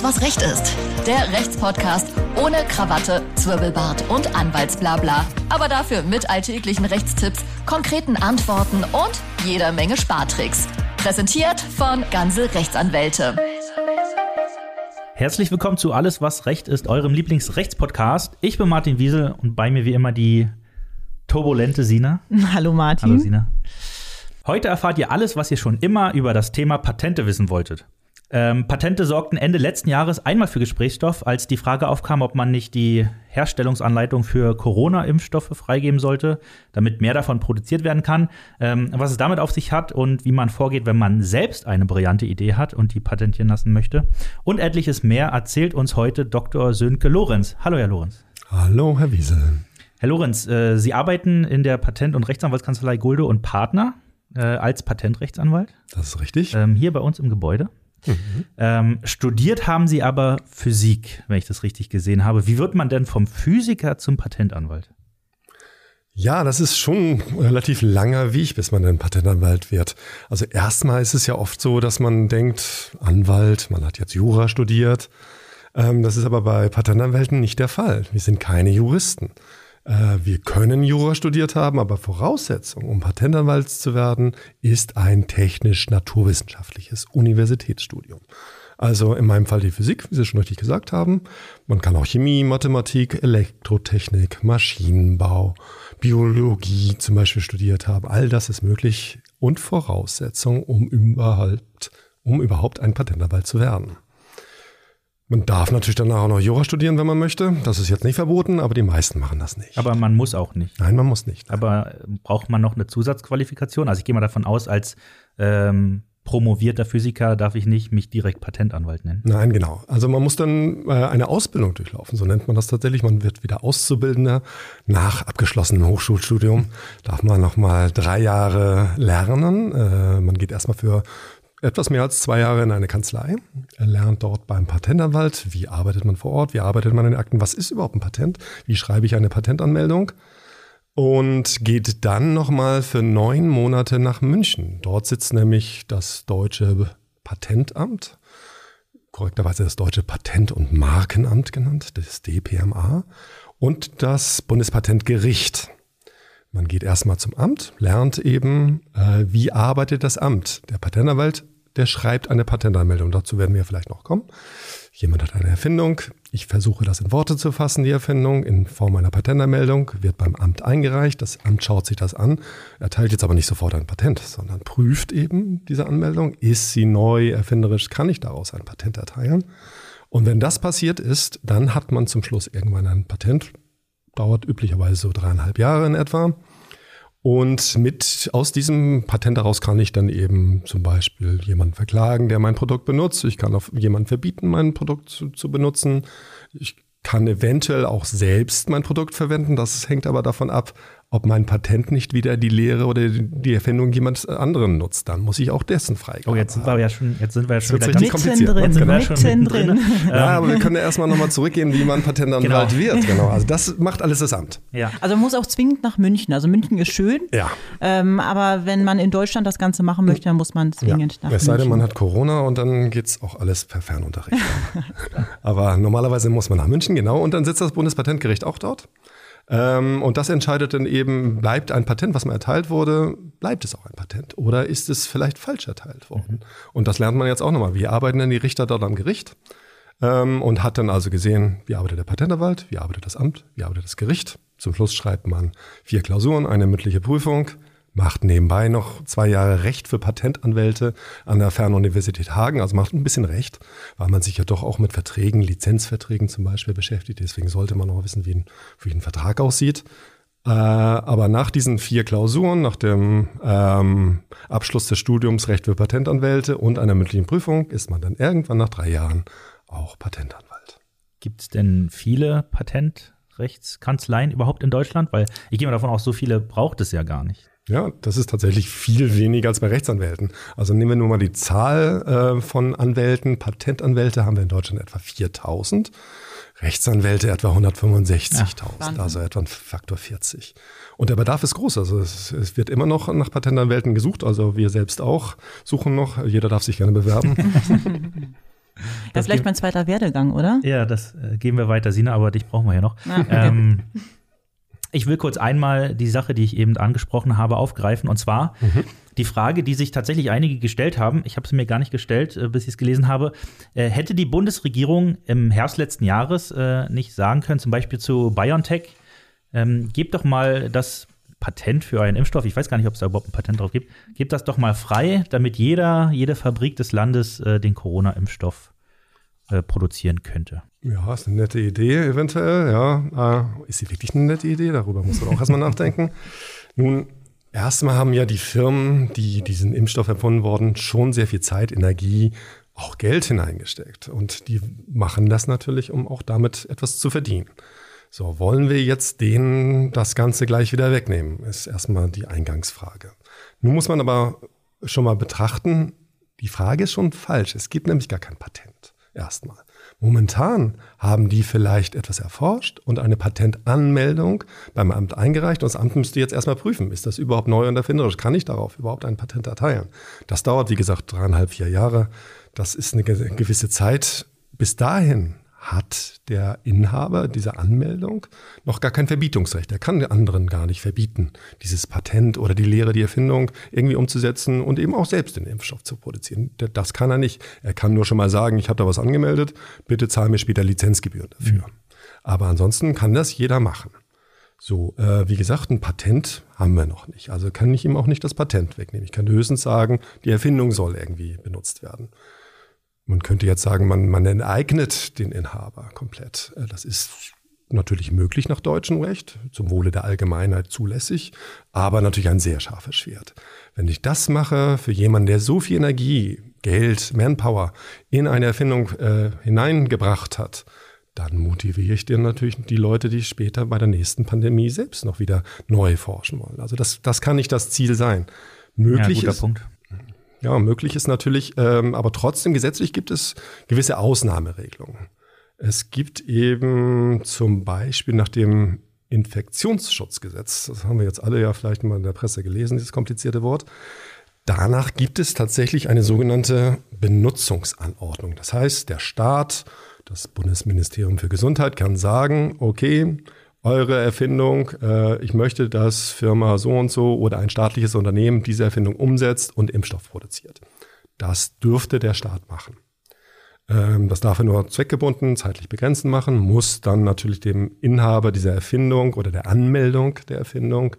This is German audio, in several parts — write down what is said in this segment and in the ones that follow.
Alles, was Recht ist. Der Rechtspodcast ohne Krawatte, Zwirbelbart und Anwaltsblabla. Aber dafür mit alltäglichen Rechtstipps, konkreten Antworten und jeder Menge Spartricks. Präsentiert von Ganze Rechtsanwälte. Herzlich willkommen zu Alles, was Recht ist, eurem Lieblingsrechtspodcast. Ich bin Martin Wiesel und bei mir wie immer die turbulente Sina. Hallo Martin. Hallo Sina. Heute erfahrt ihr alles, was ihr schon immer über das Thema Patente wissen wolltet. Ähm, Patente sorgten Ende letzten Jahres einmal für Gesprächsstoff, als die Frage aufkam, ob man nicht die Herstellungsanleitung für Corona-Impfstoffe freigeben sollte, damit mehr davon produziert werden kann. Ähm, was es damit auf sich hat und wie man vorgeht, wenn man selbst eine brillante Idee hat und die patentieren lassen möchte. Und etliches mehr erzählt uns heute Dr. Sönke Lorenz. Hallo, Herr Lorenz. Hallo, Herr Wiesel. Herr Lorenz, äh, Sie arbeiten in der Patent- und Rechtsanwaltskanzlei Gulde und Partner äh, als Patentrechtsanwalt. Das ist richtig. Ähm, hier bei uns im Gebäude. Mhm. Ähm, studiert haben Sie aber Physik, wenn ich das richtig gesehen habe. Wie wird man denn vom Physiker zum Patentanwalt? Ja, das ist schon ein relativ langer Weg, bis man ein Patentanwalt wird. Also erstmal ist es ja oft so, dass man denkt, Anwalt, man hat jetzt Jura studiert. Ähm, das ist aber bei Patentanwälten nicht der Fall. Wir sind keine Juristen. Äh, wir können Jura studiert haben, aber Voraussetzung, um Patentanwalt zu werden, ist ein technisch-naturwissenschaftliches Universitätsstudium. Also in meinem Fall die Physik, wie Sie schon richtig gesagt haben. Man kann auch Chemie, Mathematik, Elektrotechnik, Maschinenbau, Biologie zum Beispiel studiert haben. All das ist möglich und Voraussetzung, um überhaupt, um überhaupt ein Patentanwalt zu werden. Man darf natürlich danach auch noch Jura studieren, wenn man möchte. Das ist jetzt nicht verboten, aber die meisten machen das nicht. Aber man muss auch nicht. Nein, man muss nicht. Aber äh, braucht man noch eine Zusatzqualifikation? Also ich gehe mal davon aus, als ähm, promovierter Physiker darf ich nicht mich direkt Patentanwalt nennen. Nein, genau. Also man muss dann äh, eine Ausbildung durchlaufen, so nennt man das tatsächlich. Man wird wieder Auszubildender. Nach abgeschlossenem Hochschulstudium darf man nochmal drei Jahre lernen. Äh, man geht erstmal für etwas mehr als zwei Jahre in eine Kanzlei. Er lernt dort beim Patentanwalt, wie arbeitet man vor Ort, wie arbeitet man in Akten, was ist überhaupt ein Patent, wie schreibe ich eine Patentanmeldung und geht dann nochmal für neun Monate nach München. Dort sitzt nämlich das deutsche Patentamt, korrekterweise das deutsche Patent- und Markenamt genannt, das DPMA, und das Bundespatentgericht. Man geht erstmal zum Amt, lernt eben, äh, wie arbeitet das Amt. Der Patentanwalt der schreibt eine Patentanmeldung. Dazu werden wir vielleicht noch kommen. Jemand hat eine Erfindung. Ich versuche das in Worte zu fassen, die Erfindung, in Form einer Patentanmeldung, wird beim Amt eingereicht. Das Amt schaut sich das an, erteilt jetzt aber nicht sofort ein Patent, sondern prüft eben diese Anmeldung. Ist sie neu, erfinderisch? Kann ich daraus ein Patent erteilen? Und wenn das passiert ist, dann hat man zum Schluss irgendwann ein Patent. Dauert üblicherweise so dreieinhalb Jahre in etwa. Und mit aus diesem Patent heraus kann ich dann eben zum Beispiel jemanden verklagen, der mein Produkt benutzt. Ich kann auf jemanden verbieten, mein Produkt zu, zu benutzen. Ich kann eventuell auch selbst mein Produkt verwenden. Das hängt aber davon ab, ob mein Patent nicht wieder die Lehre oder die Erfindung jemand anderen nutzt, dann muss ich auch dessen freigeben. Oh, jetzt sind wir ja schon, jetzt sind wir ja schon wieder ganz kompliziert. Drin, genau. mitten drin. Ja, aber wir können ja erstmal nochmal zurückgehen, wie man Patentanwalt genau. wird. Genau. Also das macht alles das Amt. Ja. Also man muss auch zwingend nach München. Also München ist schön. Ja. Ähm, aber wenn man in Deutschland das Ganze machen möchte, dann muss man zwingend ja. nach München. Es sei denn, man hat Corona und dann geht es auch alles per Fernunterricht. aber normalerweise muss man nach München, genau. Und dann sitzt das Bundespatentgericht auch dort. Ähm, und das entscheidet dann eben, bleibt ein Patent, was mal erteilt wurde, bleibt es auch ein Patent oder ist es vielleicht falsch erteilt worden? Mhm. Und das lernt man jetzt auch nochmal. Wie arbeiten denn die Richter dort am Gericht? Ähm, und hat dann also gesehen, wie arbeitet der Patentanwalt, wie arbeitet das Amt, wie arbeitet das Gericht. Zum Schluss schreibt man vier Klausuren, eine mündliche Prüfung, macht nebenbei noch zwei Jahre Recht für Patentanwälte an der Fernuniversität Hagen, also macht ein bisschen Recht, weil man sich ja doch auch mit Verträgen, Lizenzverträgen zum Beispiel beschäftigt. Deswegen sollte man auch wissen, wie ein, wie ein Vertrag aussieht. Äh, aber nach diesen vier Klausuren, nach dem ähm, Abschluss des Studiums Recht für Patentanwälte und einer mündlichen Prüfung, ist man dann irgendwann nach drei Jahren auch Patentanwalt. Gibt es denn viele Patentrechtskanzleien überhaupt in Deutschland? Weil ich gehe mal davon aus, so viele braucht es ja gar nicht. Ja, das ist tatsächlich viel weniger als bei Rechtsanwälten. Also nehmen wir nur mal die Zahl äh, von Anwälten. Patentanwälte haben wir in Deutschland etwa 4000. Rechtsanwälte etwa 165.000, ja, also etwa ein Faktor 40. Und der Bedarf ist groß. Also es, es, wird immer noch nach Patentanwälten gesucht. Also wir selbst auch suchen noch. Jeder darf sich gerne bewerben. Ja, vielleicht mein zweiter Werdegang, oder? Ja, das äh, geben wir weiter, Sina, aber dich brauchen wir ja noch. Ah, ähm, ich will kurz einmal die Sache, die ich eben angesprochen habe, aufgreifen. Und zwar mhm. die Frage, die sich tatsächlich einige gestellt haben. Ich habe sie mir gar nicht gestellt, äh, bis ich es gelesen habe. Äh, hätte die Bundesregierung im Herbst letzten Jahres äh, nicht sagen können, zum Beispiel zu BioNTech, ähm, gebt doch mal das Patent für einen Impfstoff, ich weiß gar nicht, ob es da überhaupt ein Patent drauf gibt, gebt das doch mal frei, damit jeder, jede Fabrik des Landes äh, den Corona-Impfstoff äh, produzieren könnte. Ja, ist eine nette Idee eventuell, ja. Äh, ist sie wirklich eine nette Idee? Darüber muss man auch erstmal nachdenken. Nun, erstmal haben ja die Firmen, die diesen Impfstoff erfunden wurden, schon sehr viel Zeit, Energie, auch Geld hineingesteckt. Und die machen das natürlich, um auch damit etwas zu verdienen. So, wollen wir jetzt denen das Ganze gleich wieder wegnehmen, ist erstmal die Eingangsfrage. Nun muss man aber schon mal betrachten, die Frage ist schon falsch. Es gibt nämlich gar kein Patent erstmal. Momentan haben die vielleicht etwas erforscht und eine Patentanmeldung beim Amt eingereicht. Und das Amt müsste jetzt erstmal prüfen, ist das überhaupt neu und erfinderisch? Kann ich darauf überhaupt ein Patent erteilen? Das dauert, wie gesagt, dreieinhalb, vier Jahre. Das ist eine gewisse Zeit. Bis dahin hat der Inhaber dieser Anmeldung noch gar kein Verbietungsrecht. Er kann den anderen gar nicht verbieten, dieses Patent oder die Lehre, die Erfindung irgendwie umzusetzen und eben auch selbst den Impfstoff zu produzieren. Das kann er nicht. Er kann nur schon mal sagen, ich habe da was angemeldet, bitte zahl mir später Lizenzgebühren dafür. Mhm. Aber ansonsten kann das jeder machen. So, äh, wie gesagt, ein Patent haben wir noch nicht. Also kann ich ihm auch nicht das Patent wegnehmen. Ich kann höchstens sagen, die Erfindung soll irgendwie benutzt werden. Man könnte jetzt sagen, man, man enteignet den Inhaber komplett. Äh, das ist natürlich möglich nach deutschem Recht, zum Wohle der Allgemeinheit zulässig, aber natürlich ein sehr scharfes Schwert. Wenn ich das mache für jemanden, der so viel Energie, Geld, Manpower in eine Erfindung äh, hineingebracht hat, dann motiviere ich dir natürlich die Leute, die später bei der nächsten Pandemie selbst noch wieder neu forschen wollen. Also das, das kann nicht das Ziel sein. Möglich ja, ist, Punkt. Ja, möglich ist natürlich, ähm, aber trotzdem gesetzlich gibt es gewisse Ausnahmeregelungen. Es gibt eben zum Beispiel nach dem Infektionsschutzgesetz, das haben wir jetzt alle ja vielleicht mal in der Presse gelesen, dieses komplizierte Wort. Danach gibt es tatsächlich eine sogenannte Benutzungsanordnung. Das heißt, der Staat, das Bundesministerium für Gesundheit kann sagen, okay, eure Erfindung, äh, ich möchte, dass Firma so und so oder ein staatliches Unternehmen diese Erfindung umsetzt und Impfstoff produziert. Das dürfte der Staat machen. Ähm, das darf er nur zweckgebunden, zeitlich begrenzt machen, muss dann natürlich dem Inhaber dieser Erfindung oder der Anmeldung der Erfindung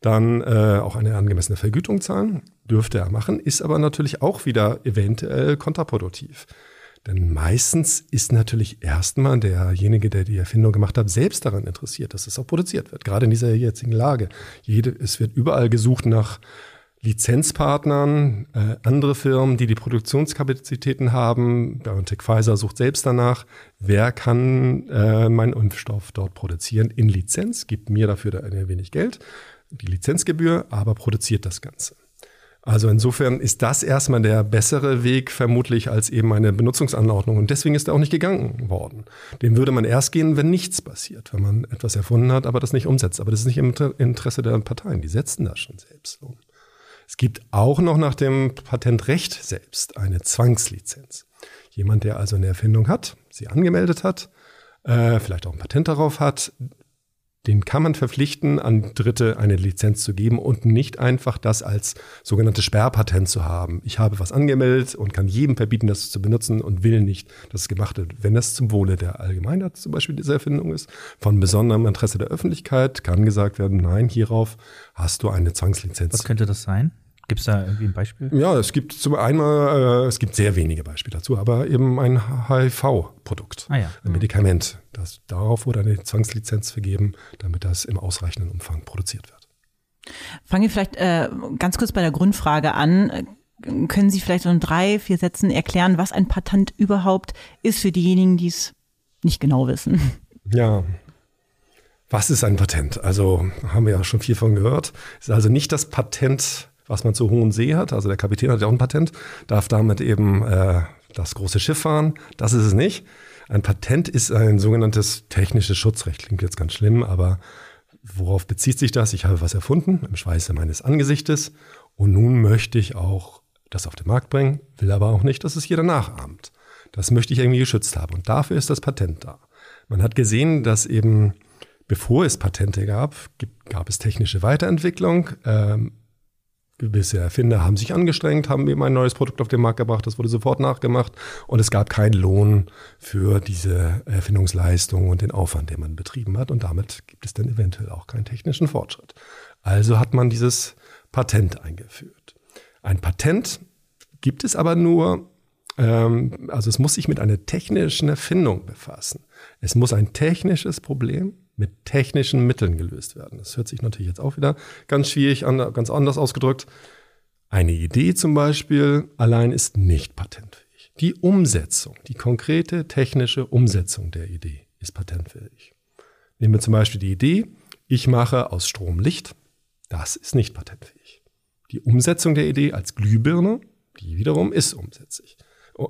dann äh, auch eine angemessene Vergütung zahlen. Dürfte er machen, ist aber natürlich auch wieder eventuell kontraproduktiv. Denn meistens ist natürlich erstmal derjenige, der die Erfindung gemacht hat, selbst daran interessiert, dass es auch produziert wird. Gerade in dieser jetzigen Lage. Jede, es wird überall gesucht nach Lizenzpartnern, äh, andere Firmen, die die Produktionskapazitäten haben. BioNTech Pfizer sucht selbst danach, wer kann äh, meinen Impfstoff dort produzieren in Lizenz, gibt mir dafür ein wenig Geld, die Lizenzgebühr, aber produziert das Ganze. Also insofern ist das erstmal der bessere Weg vermutlich als eben eine Benutzungsanordnung. Und deswegen ist er auch nicht gegangen worden. Den würde man erst gehen, wenn nichts passiert, wenn man etwas erfunden hat, aber das nicht umsetzt. Aber das ist nicht im Interesse der Parteien. Die setzen das schon selbst um. Es gibt auch noch nach dem Patentrecht selbst eine Zwangslizenz. Jemand, der also eine Erfindung hat, sie angemeldet hat, äh, vielleicht auch ein Patent darauf hat, den kann man verpflichten, an Dritte eine Lizenz zu geben und nicht einfach das als sogenanntes Sperrpatent zu haben. Ich habe was angemeldet und kann jedem verbieten, das zu benutzen und will nicht, dass es gemacht wird. Wenn das zum Wohle der Allgemeinheit zum Beispiel diese Erfindung ist, von besonderem Interesse der Öffentlichkeit, kann gesagt werden, nein, hierauf hast du eine Zwangslizenz. Was könnte das sein? Gibt es da irgendwie ein Beispiel? Ja, es gibt zum einen, äh, es gibt sehr wenige Beispiele dazu, aber eben ein HIV-Produkt, ah, ja. ein Medikament. Das, darauf wurde eine Zwangslizenz vergeben, damit das im ausreichenden Umfang produziert wird. Fangen wir vielleicht äh, ganz kurz bei der Grundfrage an. Können Sie vielleicht in drei, vier Sätzen erklären, was ein Patent überhaupt ist für diejenigen, die es nicht genau wissen? Ja, was ist ein Patent? Also haben wir ja schon viel von gehört. Es ist also nicht das Patent was man zu hohen See hat. Also der Kapitän hat ja auch ein Patent, darf damit eben äh, das große Schiff fahren. Das ist es nicht. Ein Patent ist ein sogenanntes technisches Schutzrecht. Klingt jetzt ganz schlimm, aber worauf bezieht sich das? Ich habe was erfunden im Schweiße meines Angesichtes und nun möchte ich auch das auf den Markt bringen, will aber auch nicht, dass es jeder nachahmt. Das möchte ich irgendwie geschützt haben. Und dafür ist das Patent da. Man hat gesehen, dass eben, bevor es Patente gab, gab es technische Weiterentwicklung. Ähm, gewisse Erfinder haben sich angestrengt, haben eben ein neues Produkt auf den Markt gebracht, das wurde sofort nachgemacht und es gab keinen Lohn für diese Erfindungsleistung und den Aufwand, den man betrieben hat und damit gibt es dann eventuell auch keinen technischen Fortschritt. Also hat man dieses Patent eingeführt. Ein Patent gibt es aber nur, ähm, also es muss sich mit einer technischen Erfindung befassen. Es muss ein technisches Problem mit technischen Mitteln gelöst werden. Das hört sich natürlich jetzt auch wieder ganz schwierig an, ganz anders ausgedrückt. Eine Idee zum Beispiel allein ist nicht patentfähig. Die Umsetzung, die konkrete technische Umsetzung der Idee ist patentfähig. Nehmen wir zum Beispiel die Idee, ich mache aus Strom Licht. Das ist nicht patentfähig. Die Umsetzung der Idee als Glühbirne, die wiederum ist umsetzlich,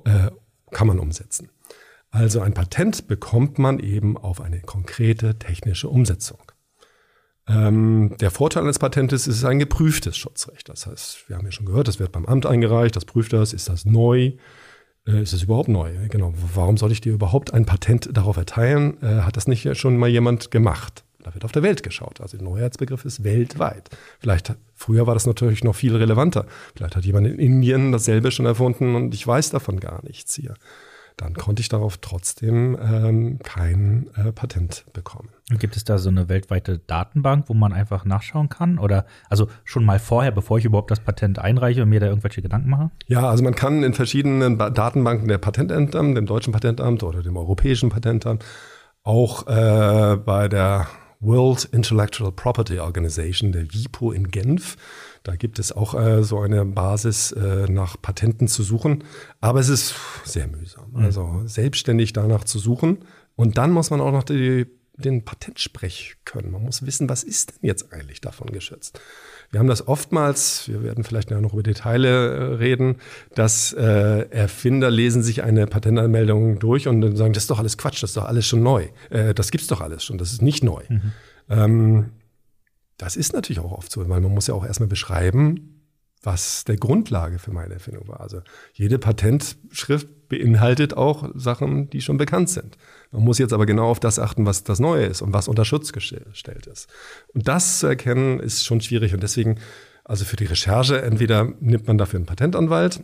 äh, kann man umsetzen. Also ein Patent bekommt man eben auf eine konkrete technische Umsetzung. Ähm, der Vorteil eines Patentes ist, es ist ein geprüftes Schutzrecht. Das heißt, wir haben ja schon gehört, das wird beim Amt eingereicht, das prüft das, ist das neu, äh, ist es überhaupt neu? Genau, warum soll ich dir überhaupt ein Patent darauf erteilen? Äh, hat das nicht schon mal jemand gemacht? Da wird auf der Welt geschaut. Also der Neuheitsbegriff ist weltweit. Vielleicht, früher war das natürlich noch viel relevanter. Vielleicht hat jemand in Indien dasselbe schon erfunden und ich weiß davon gar nichts hier dann konnte ich darauf trotzdem ähm, kein äh, Patent bekommen. Gibt es da so eine weltweite Datenbank, wo man einfach nachschauen kann? Oder also schon mal vorher, bevor ich überhaupt das Patent einreiche und mir da irgendwelche Gedanken mache? Ja, also man kann in verschiedenen Datenbanken der Patentämter, dem deutschen Patentamt oder dem europäischen Patentamt, auch äh, bei der World Intellectual Property Organization, der WIPO in Genf. Da gibt es auch äh, so eine Basis, äh, nach Patenten zu suchen. Aber es ist sehr mühsam. Mhm. Also selbstständig danach zu suchen. Und dann muss man auch noch die, den Patentsprech können. Man muss wissen, was ist denn jetzt eigentlich davon geschützt. Wir haben das oftmals, wir werden vielleicht noch über Details äh, reden, dass äh, Erfinder lesen sich eine Patentanmeldung durch und dann sagen, das ist doch alles Quatsch, das ist doch alles schon neu. Äh, das gibt's doch alles schon, das ist nicht neu. Mhm. Ähm, das ist natürlich auch oft so, weil man muss ja auch erstmal beschreiben, was der Grundlage für meine Erfindung war. Also jede Patentschrift beinhaltet auch Sachen, die schon bekannt sind. Man muss jetzt aber genau auf das achten, was das Neue ist und was unter Schutz gestellt ist. Und das zu erkennen, ist schon schwierig. Und deswegen, also für die Recherche, entweder nimmt man dafür einen Patentanwalt,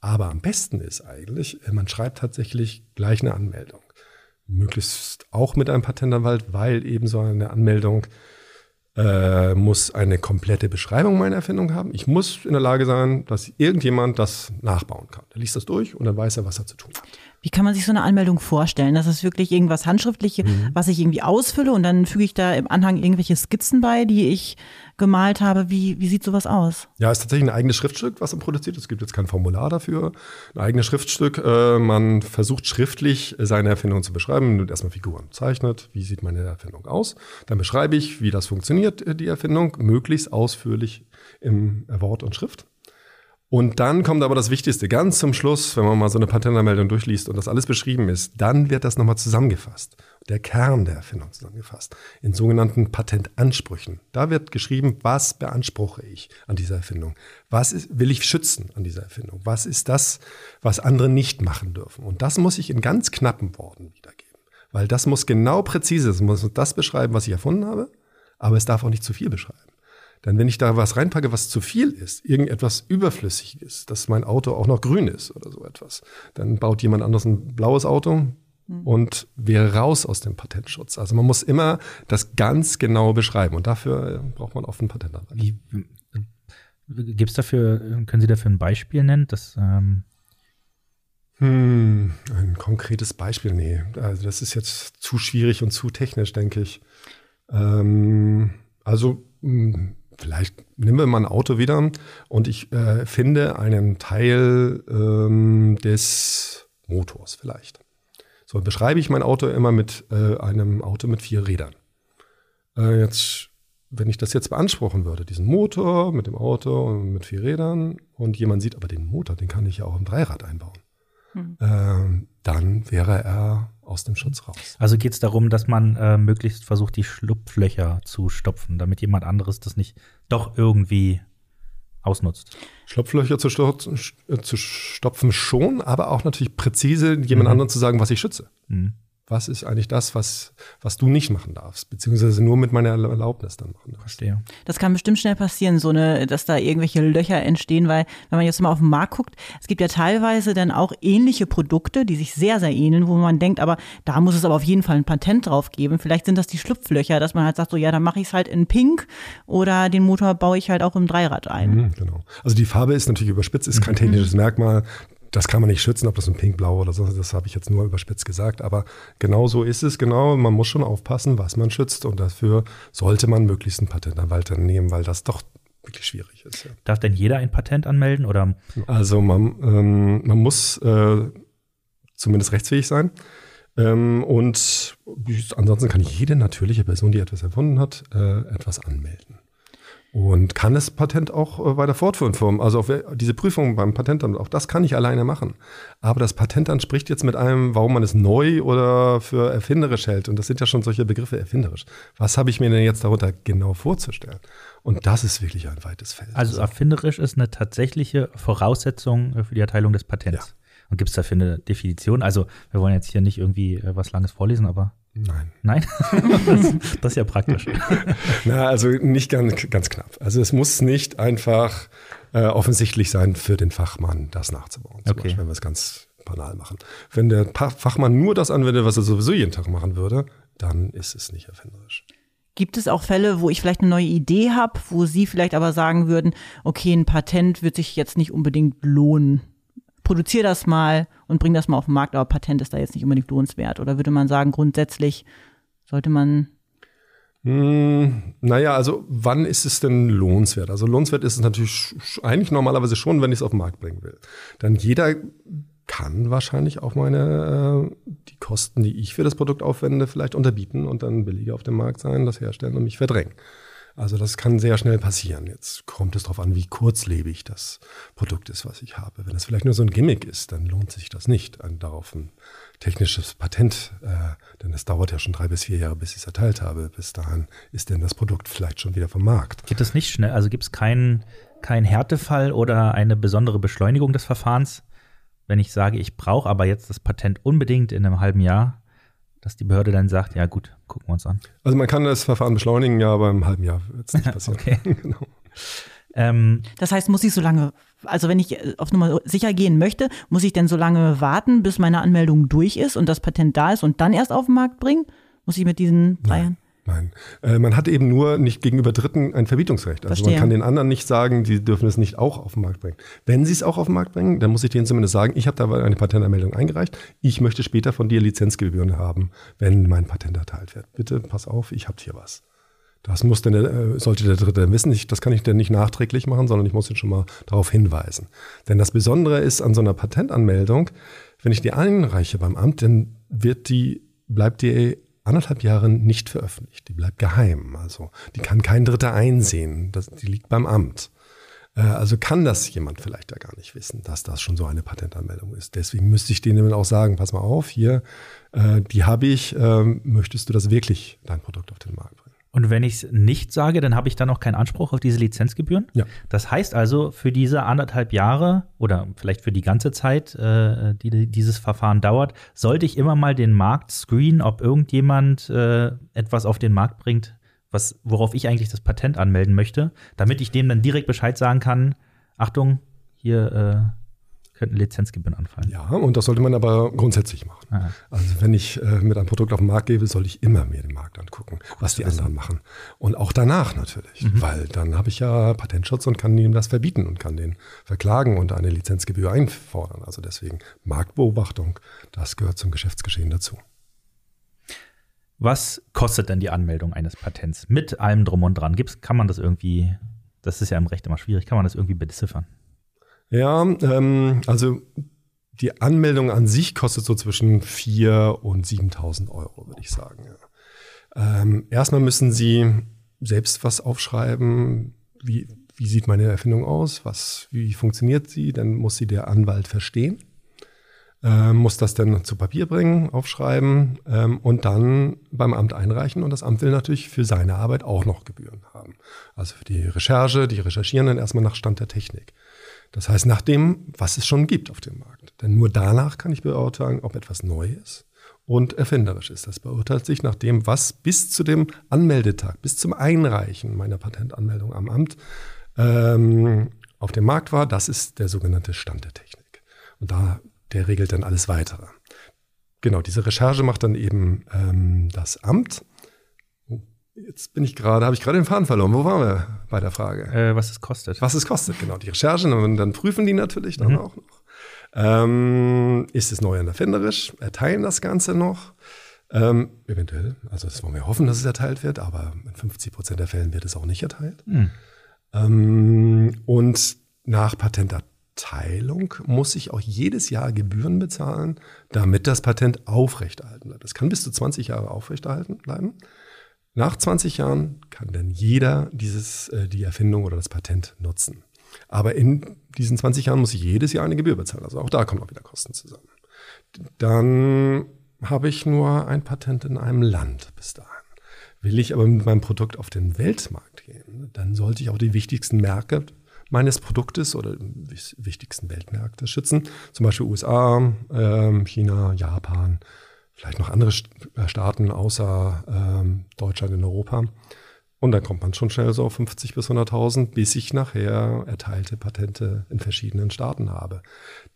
aber am besten ist eigentlich, man schreibt tatsächlich gleich eine Anmeldung. Möglichst auch mit einem Patentanwalt, weil eben so eine Anmeldung äh, muss eine komplette Beschreibung meiner Erfindung haben. Ich muss in der Lage sein, dass irgendjemand das nachbauen kann. Er liest das durch und dann weiß er, was er zu tun hat. Wie kann man sich so eine Anmeldung vorstellen? Das ist wirklich irgendwas Handschriftliches, mhm. was ich irgendwie ausfülle und dann füge ich da im Anhang irgendwelche Skizzen bei, die ich gemalt habe. Wie, wie sieht sowas aus? Ja, ist tatsächlich ein eigenes Schriftstück, was man produziert. Es gibt jetzt kein Formular dafür. Ein eigenes Schriftstück. Äh, man versucht schriftlich seine Erfindung zu beschreiben. Man erstmal Figuren zeichnet. Wie sieht meine Erfindung aus? Dann beschreibe ich, wie das funktioniert, die Erfindung, möglichst ausführlich im Wort und Schrift. Und dann kommt aber das Wichtigste, ganz zum Schluss, wenn man mal so eine Patentanmeldung durchliest und das alles beschrieben ist, dann wird das nochmal zusammengefasst. Der Kern der Erfindung zusammengefasst. In sogenannten Patentansprüchen. Da wird geschrieben, was beanspruche ich an dieser Erfindung? Was ist, will ich schützen an dieser Erfindung? Was ist das, was andere nicht machen dürfen? Und das muss ich in ganz knappen Worten wiedergeben. Weil das muss genau präzise, es muss das beschreiben, was ich erfunden habe, aber es darf auch nicht zu viel beschreiben. Denn wenn ich da was reinpacke, was zu viel ist, irgendetwas überflüssig ist, dass mein Auto auch noch grün ist oder so etwas, dann baut jemand anders ein blaues Auto mhm. und wäre raus aus dem Patentschutz. Also man muss immer das ganz genau beschreiben und dafür braucht man oft einen Patentanwalt. Gibt es dafür, können Sie dafür ein Beispiel nennen? Das, ähm hm, ein konkretes Beispiel, nee. Also das ist jetzt zu schwierig und zu technisch, denke ich. Ähm, also hm, vielleicht nehmen wir mal ein Auto wieder und ich äh, finde einen Teil ähm, des Motors vielleicht. So beschreibe ich mein Auto immer mit äh, einem Auto mit vier Rädern. Äh, jetzt, wenn ich das jetzt beanspruchen würde, diesen Motor mit dem Auto und mit vier Rädern und jemand sieht aber den Motor, den kann ich ja auch im Dreirad einbauen. Hm. Ähm, dann wäre er aus dem Schutz raus. Also geht es darum, dass man äh, möglichst versucht, die Schlupflöcher zu stopfen, damit jemand anderes das nicht doch irgendwie ausnutzt. Schlupflöcher zu, zu stopfen schon, aber auch natürlich präzise jemand mhm. anderen zu sagen, was ich schütze. Mhm was ist eigentlich das, was, was du nicht machen darfst, beziehungsweise nur mit meiner Erlaubnis dann machen darfst. Verstehe. Das kann bestimmt schnell passieren, so eine, dass da irgendwelche Löcher entstehen, weil wenn man jetzt mal auf den Markt guckt, es gibt ja teilweise dann auch ähnliche Produkte, die sich sehr, sehr ähneln, wo man denkt, aber da muss es aber auf jeden Fall ein Patent drauf geben. Vielleicht sind das die Schlupflöcher, dass man halt sagt, so ja, dann mache ich es halt in Pink oder den Motor baue ich halt auch im Dreirad ein. Mhm, genau. Also die Farbe ist natürlich überspitzt, ist kein mhm. technisches Merkmal das kann man nicht schützen, ob das ein Pink-Blau oder so, das habe ich jetzt nur überspitzt gesagt. Aber genau so ist es, genau. Man muss schon aufpassen, was man schützt. Und dafür sollte man möglichst einen Patentanwalt nehmen, weil das doch wirklich schwierig ist. Ja. Darf denn jeder ein Patent anmelden? Oder? Also man, ähm, man muss äh, zumindest rechtsfähig sein. Ähm, und ansonsten kann jede natürliche Person, die etwas erfunden hat, äh, etwas anmelden und kann das Patent auch äh, weiter fortführen. Also auch diese Prüfung beim Patentamt, auch das kann ich alleine machen. Aber das Patentamt spricht jetzt mit einem, warum man es neu oder für erfinderisch hält. Und das sind ja schon solche Begriffe erfinderisch. Was habe ich mir denn jetzt darunter genau vorzustellen? Und das ist wirklich ein weites Feld. Also erfinderisch ist eine tatsächliche Voraussetzung für die Erteilung des Patents. Ja. Und gibt es dafür eine Definition? Also wir wollen jetzt hier nicht irgendwie äh, was Langes vorlesen, aber Nein. Nein? das, das, ist ja praktisch. Na, also nicht ganz, ganz knapp. Also es muss nicht einfach äh, offensichtlich sein für den Fachmann, das nachzubauen. Zum okay. Beispiel, wenn wir es ganz banal machen. Wenn der Fachmann nur das anwendet, was er sowieso jeden Tag machen würde, dann ist es nicht erfinderisch. Gibt es auch Fälle, wo ich vielleicht eine neue Idee habe, wo Sie vielleicht aber sagen würden, okay, ein Patent wird sich jetzt nicht unbedingt lohnen? Produziere das mal und bring das mal auf den Markt, aber Patent ist da jetzt nicht unbedingt lohnenswert. Oder würde man sagen, grundsätzlich sollte man hm, naja, also wann ist es denn lohnenswert? Also lohnenswert ist es natürlich eigentlich normalerweise schon, wenn ich es auf den Markt bringen will. Dann jeder kann wahrscheinlich auch meine äh, die Kosten, die ich für das Produkt aufwende, vielleicht unterbieten und dann billiger auf dem Markt sein, das herstellen und mich verdrängen. Also das kann sehr schnell passieren. Jetzt kommt es darauf an, wie kurzlebig das Produkt ist, was ich habe. Wenn es vielleicht nur so ein Gimmick ist, dann lohnt sich das nicht, ein, darauf ein technisches Patent, äh, denn es dauert ja schon drei bis vier Jahre, bis ich es erteilt habe. Bis dahin ist denn das Produkt vielleicht schon wieder vom Markt. Geht es nicht schnell? Also gibt es keinen kein Härtefall oder eine besondere Beschleunigung des Verfahrens? Wenn ich sage, ich brauche aber jetzt das Patent unbedingt in einem halben Jahr, dass die Behörde dann sagt, ja gut, gucken wir uns an. Also man kann das Verfahren beschleunigen, ja, aber im halben Jahr wird es nicht passieren. okay. genau. Ähm, das heißt, muss ich so lange, also wenn ich auf Nummer sicher gehen möchte, muss ich denn so lange warten, bis meine Anmeldung durch ist und das Patent da ist und dann erst auf den Markt bringen? Muss ich mit diesen drei Jahren? Nein, äh, man hat eben nur nicht gegenüber Dritten ein Verbietungsrecht. Also Verstehe. man kann den anderen nicht sagen, die dürfen es nicht auch auf den Markt bringen. Wenn sie es auch auf den Markt bringen, dann muss ich denen zumindest sagen, ich habe da eine Patentanmeldung eingereicht. Ich möchte später von dir Lizenzgebühren haben, wenn mein Patent erteilt wird. Bitte pass auf, ich habe hier was. Das muss denn, äh, sollte der Dritte wissen. Ich, das kann ich denn nicht nachträglich machen, sondern ich muss ihn schon mal darauf hinweisen. Denn das Besondere ist an so einer Patentanmeldung, wenn ich die einreiche beim Amt, dann wird die, bleibt die anderthalb Jahren nicht veröffentlicht. Die bleibt geheim. Also die kann kein Dritter einsehen. Das, die liegt beim Amt. Äh, also kann das jemand vielleicht ja gar nicht wissen, dass das schon so eine Patentanmeldung ist. Deswegen müsste ich denen auch sagen, pass mal auf, hier, äh, die habe ich, äh, möchtest du das wirklich, dein Produkt auf den Markt bringen? Und wenn ich es nicht sage, dann habe ich dann auch keinen Anspruch auf diese Lizenzgebühren. Ja. Das heißt also, für diese anderthalb Jahre oder vielleicht für die ganze Zeit, äh, die dieses Verfahren dauert, sollte ich immer mal den Markt screenen, ob irgendjemand äh, etwas auf den Markt bringt, was, worauf ich eigentlich das Patent anmelden möchte, damit ich dem dann direkt Bescheid sagen kann, Achtung, hier äh, könnten Lizenzgebühren anfallen. Ja, und das sollte man aber grundsätzlich machen. Aha. Also wenn ich äh, mit einem Produkt auf den Markt gebe, soll ich immer mir den Markt angucken, Gut was die anderen machen. Und auch danach natürlich, mhm. weil dann habe ich ja Patentschutz und kann ihm das verbieten und kann den verklagen und eine Lizenzgebühr einfordern. Also deswegen Marktbeobachtung, das gehört zum Geschäftsgeschehen dazu. Was kostet denn die Anmeldung eines Patents mit allem drum und dran? Gibt's, kann man das irgendwie, das ist ja im Recht immer schwierig, kann man das irgendwie beziffern? Ja, ähm, also die Anmeldung an sich kostet so zwischen 4.000 und 7.000 Euro, würde ich sagen. Ja. Ähm, erstmal müssen Sie selbst was aufschreiben. Wie, wie sieht meine Erfindung aus? Was, wie funktioniert sie? Dann muss sie der Anwalt verstehen. äh, muss das dann zu Papier bringen, aufschreiben ähm, und dann beim Amt einreichen. Und das Amt will natürlich für seine Arbeit auch noch Gebühren haben. Also für die Recherche, die recherchieren dann erstmal nach Stand der Technik. Das heißt, nach dem, was es schon gibt auf dem Markt. Denn nur danach kann ich beurteilen, ob etwas neu ist und erfinderisch ist. Das beurteilt sich nach dem, was bis zu dem Anmeldetag, bis zum Einreichen meiner Patentanmeldung am Amt ähm, auf dem Markt war. Das ist der sogenannte Stand der Technik. Und da der regelt dann alles weitere. Genau, diese Recherche macht dann eben ähm, das Amt. Jetzt bin ich gerade, habe ich gerade den Faden verloren. Wo waren wir bei der Frage? Äh, was es kostet. Was es kostet, genau. Die Recherche, und dann prüfen die natürlich dann mhm. auch noch. Ähm, ist es neu und erfinderisch? Erteilen das Ganze noch? Ähm, eventuell, also das wollen wir hoffen, dass es erteilt wird, aber in 50 Prozent der Fällen wird es auch nicht erteilt. Mhm. Ähm, und nach Patentat Teilung muss ich auch jedes Jahr Gebühren bezahlen, damit das Patent aufrechterhalten bleibt. Das kann bis zu 20 Jahre aufrechterhalten bleiben. Nach 20 Jahren kann dann jeder dieses, äh, die Erfindung oder das Patent nutzen. Aber in diesen 20 Jahren muss ich jedes Jahr eine Gebühr bezahlen. Also auch da kommen auch wieder Kosten zusammen. Dann habe ich nur ein Patent in einem Land bis dahin. Will ich aber mit meinem Produkt auf den Weltmarkt gehen, dann sollte ich auch die wichtigsten Märkte meines Produktes oder wichtigsten Weltmärkte schützen. Zum Beispiel USA, ähm, China, Japan, vielleicht noch andere äh, Staaten außer ähm, Deutschland in Europa. Und dann kommt man schon schnell so auf 50 bis 100.000, bis ich nachher erteilte Patente in verschiedenen Staaten habe.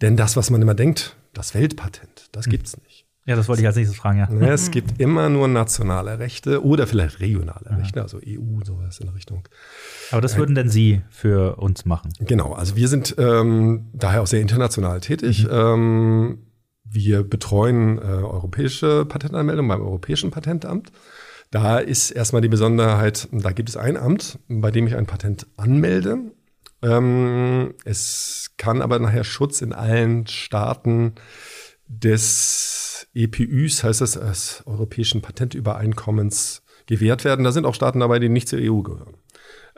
Denn das, was man immer denkt, das Weltpatent, das hm. gibt's nicht. Ja, das wollte ich als nächstes fragen, ja. Es gibt immer nur nationale Rechte oder vielleicht regionale Rechte, also EU, sowas in der Richtung. Aber das würden denn Sie für uns machen? Genau, also wir sind ähm, daher auch sehr international tätig. Mhm. Ähm, wir betreuen äh, europäische Patentanmeldungen beim Europäischen Patentamt. Da ist erstmal die Besonderheit, da gibt es ein Amt, bei dem ich ein Patent anmelde. Ähm, es kann aber nachher Schutz in allen Staaten des EPÜs, heißt das, des Europäischen Patentübereinkommens, gewährt werden. Da sind auch Staaten dabei, die nicht zur EU gehören.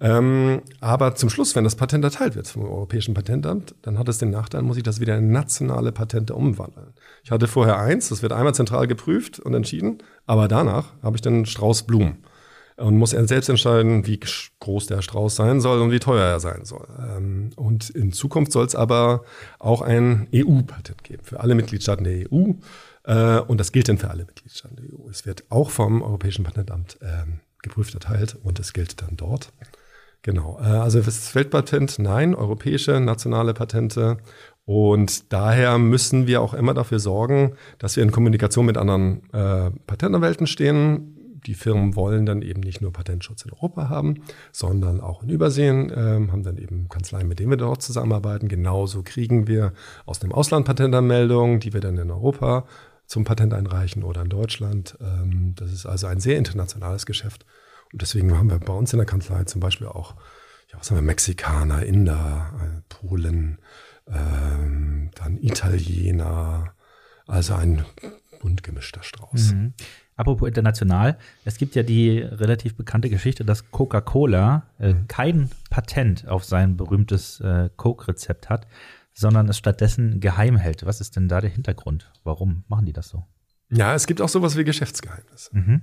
Ähm, aber zum Schluss, wenn das Patent erteilt wird vom Europäischen Patentamt, dann hat es den Nachteil, muss ich das wieder in nationale Patente umwandeln. Ich hatte vorher eins, das wird einmal zentral geprüft und entschieden, aber danach habe ich dann Strauß Blumen und muss er selbst entscheiden, wie groß der Strauß sein soll und wie teuer er sein soll. Ähm, und in Zukunft soll es aber auch ein EU-Patent geben für alle Mitgliedstaaten der EU. Äh, und das gilt dann für alle Mitgliedstaaten der EU. Es wird auch vom Europäischen Patentamt ähm, geprüft erteilt und es gilt dann dort. Genau. Äh, also das Weltpatent, nein, europäische, nationale Patente. Und daher müssen wir auch immer dafür sorgen, dass wir in Kommunikation mit anderen äh, Patentanwälten stehen die Firmen wollen dann eben nicht nur Patentschutz in Europa haben, sondern auch in Überseen, ähm, haben dann eben Kanzleien, mit denen wir dort zusammenarbeiten. Genauso kriegen wir aus dem Ausland Patentanmeldungen, die wir dann in Europa zum Patent einreichen oder in Deutschland. Ähm, das ist also ein sehr internationales Geschäft. Und deswegen haben wir bei uns in der Kanzlei zum Beispiel auch, ja, was haben wir, Mexikaner, Inder, äh, Polen, ähm, dann Italiener, also ein bunt gemischter Strauß. Mhm. Apropos international, es gibt ja die relativ bekannte Geschichte, dass Coca-Cola äh, kein Patent auf sein berühmtes äh, Coke-Rezept hat, sondern es stattdessen geheim hält. Was ist denn da der Hintergrund? Warum machen die das so? Ja, es gibt auch sowas wie Geschäftsgeheimnisse. Mhm.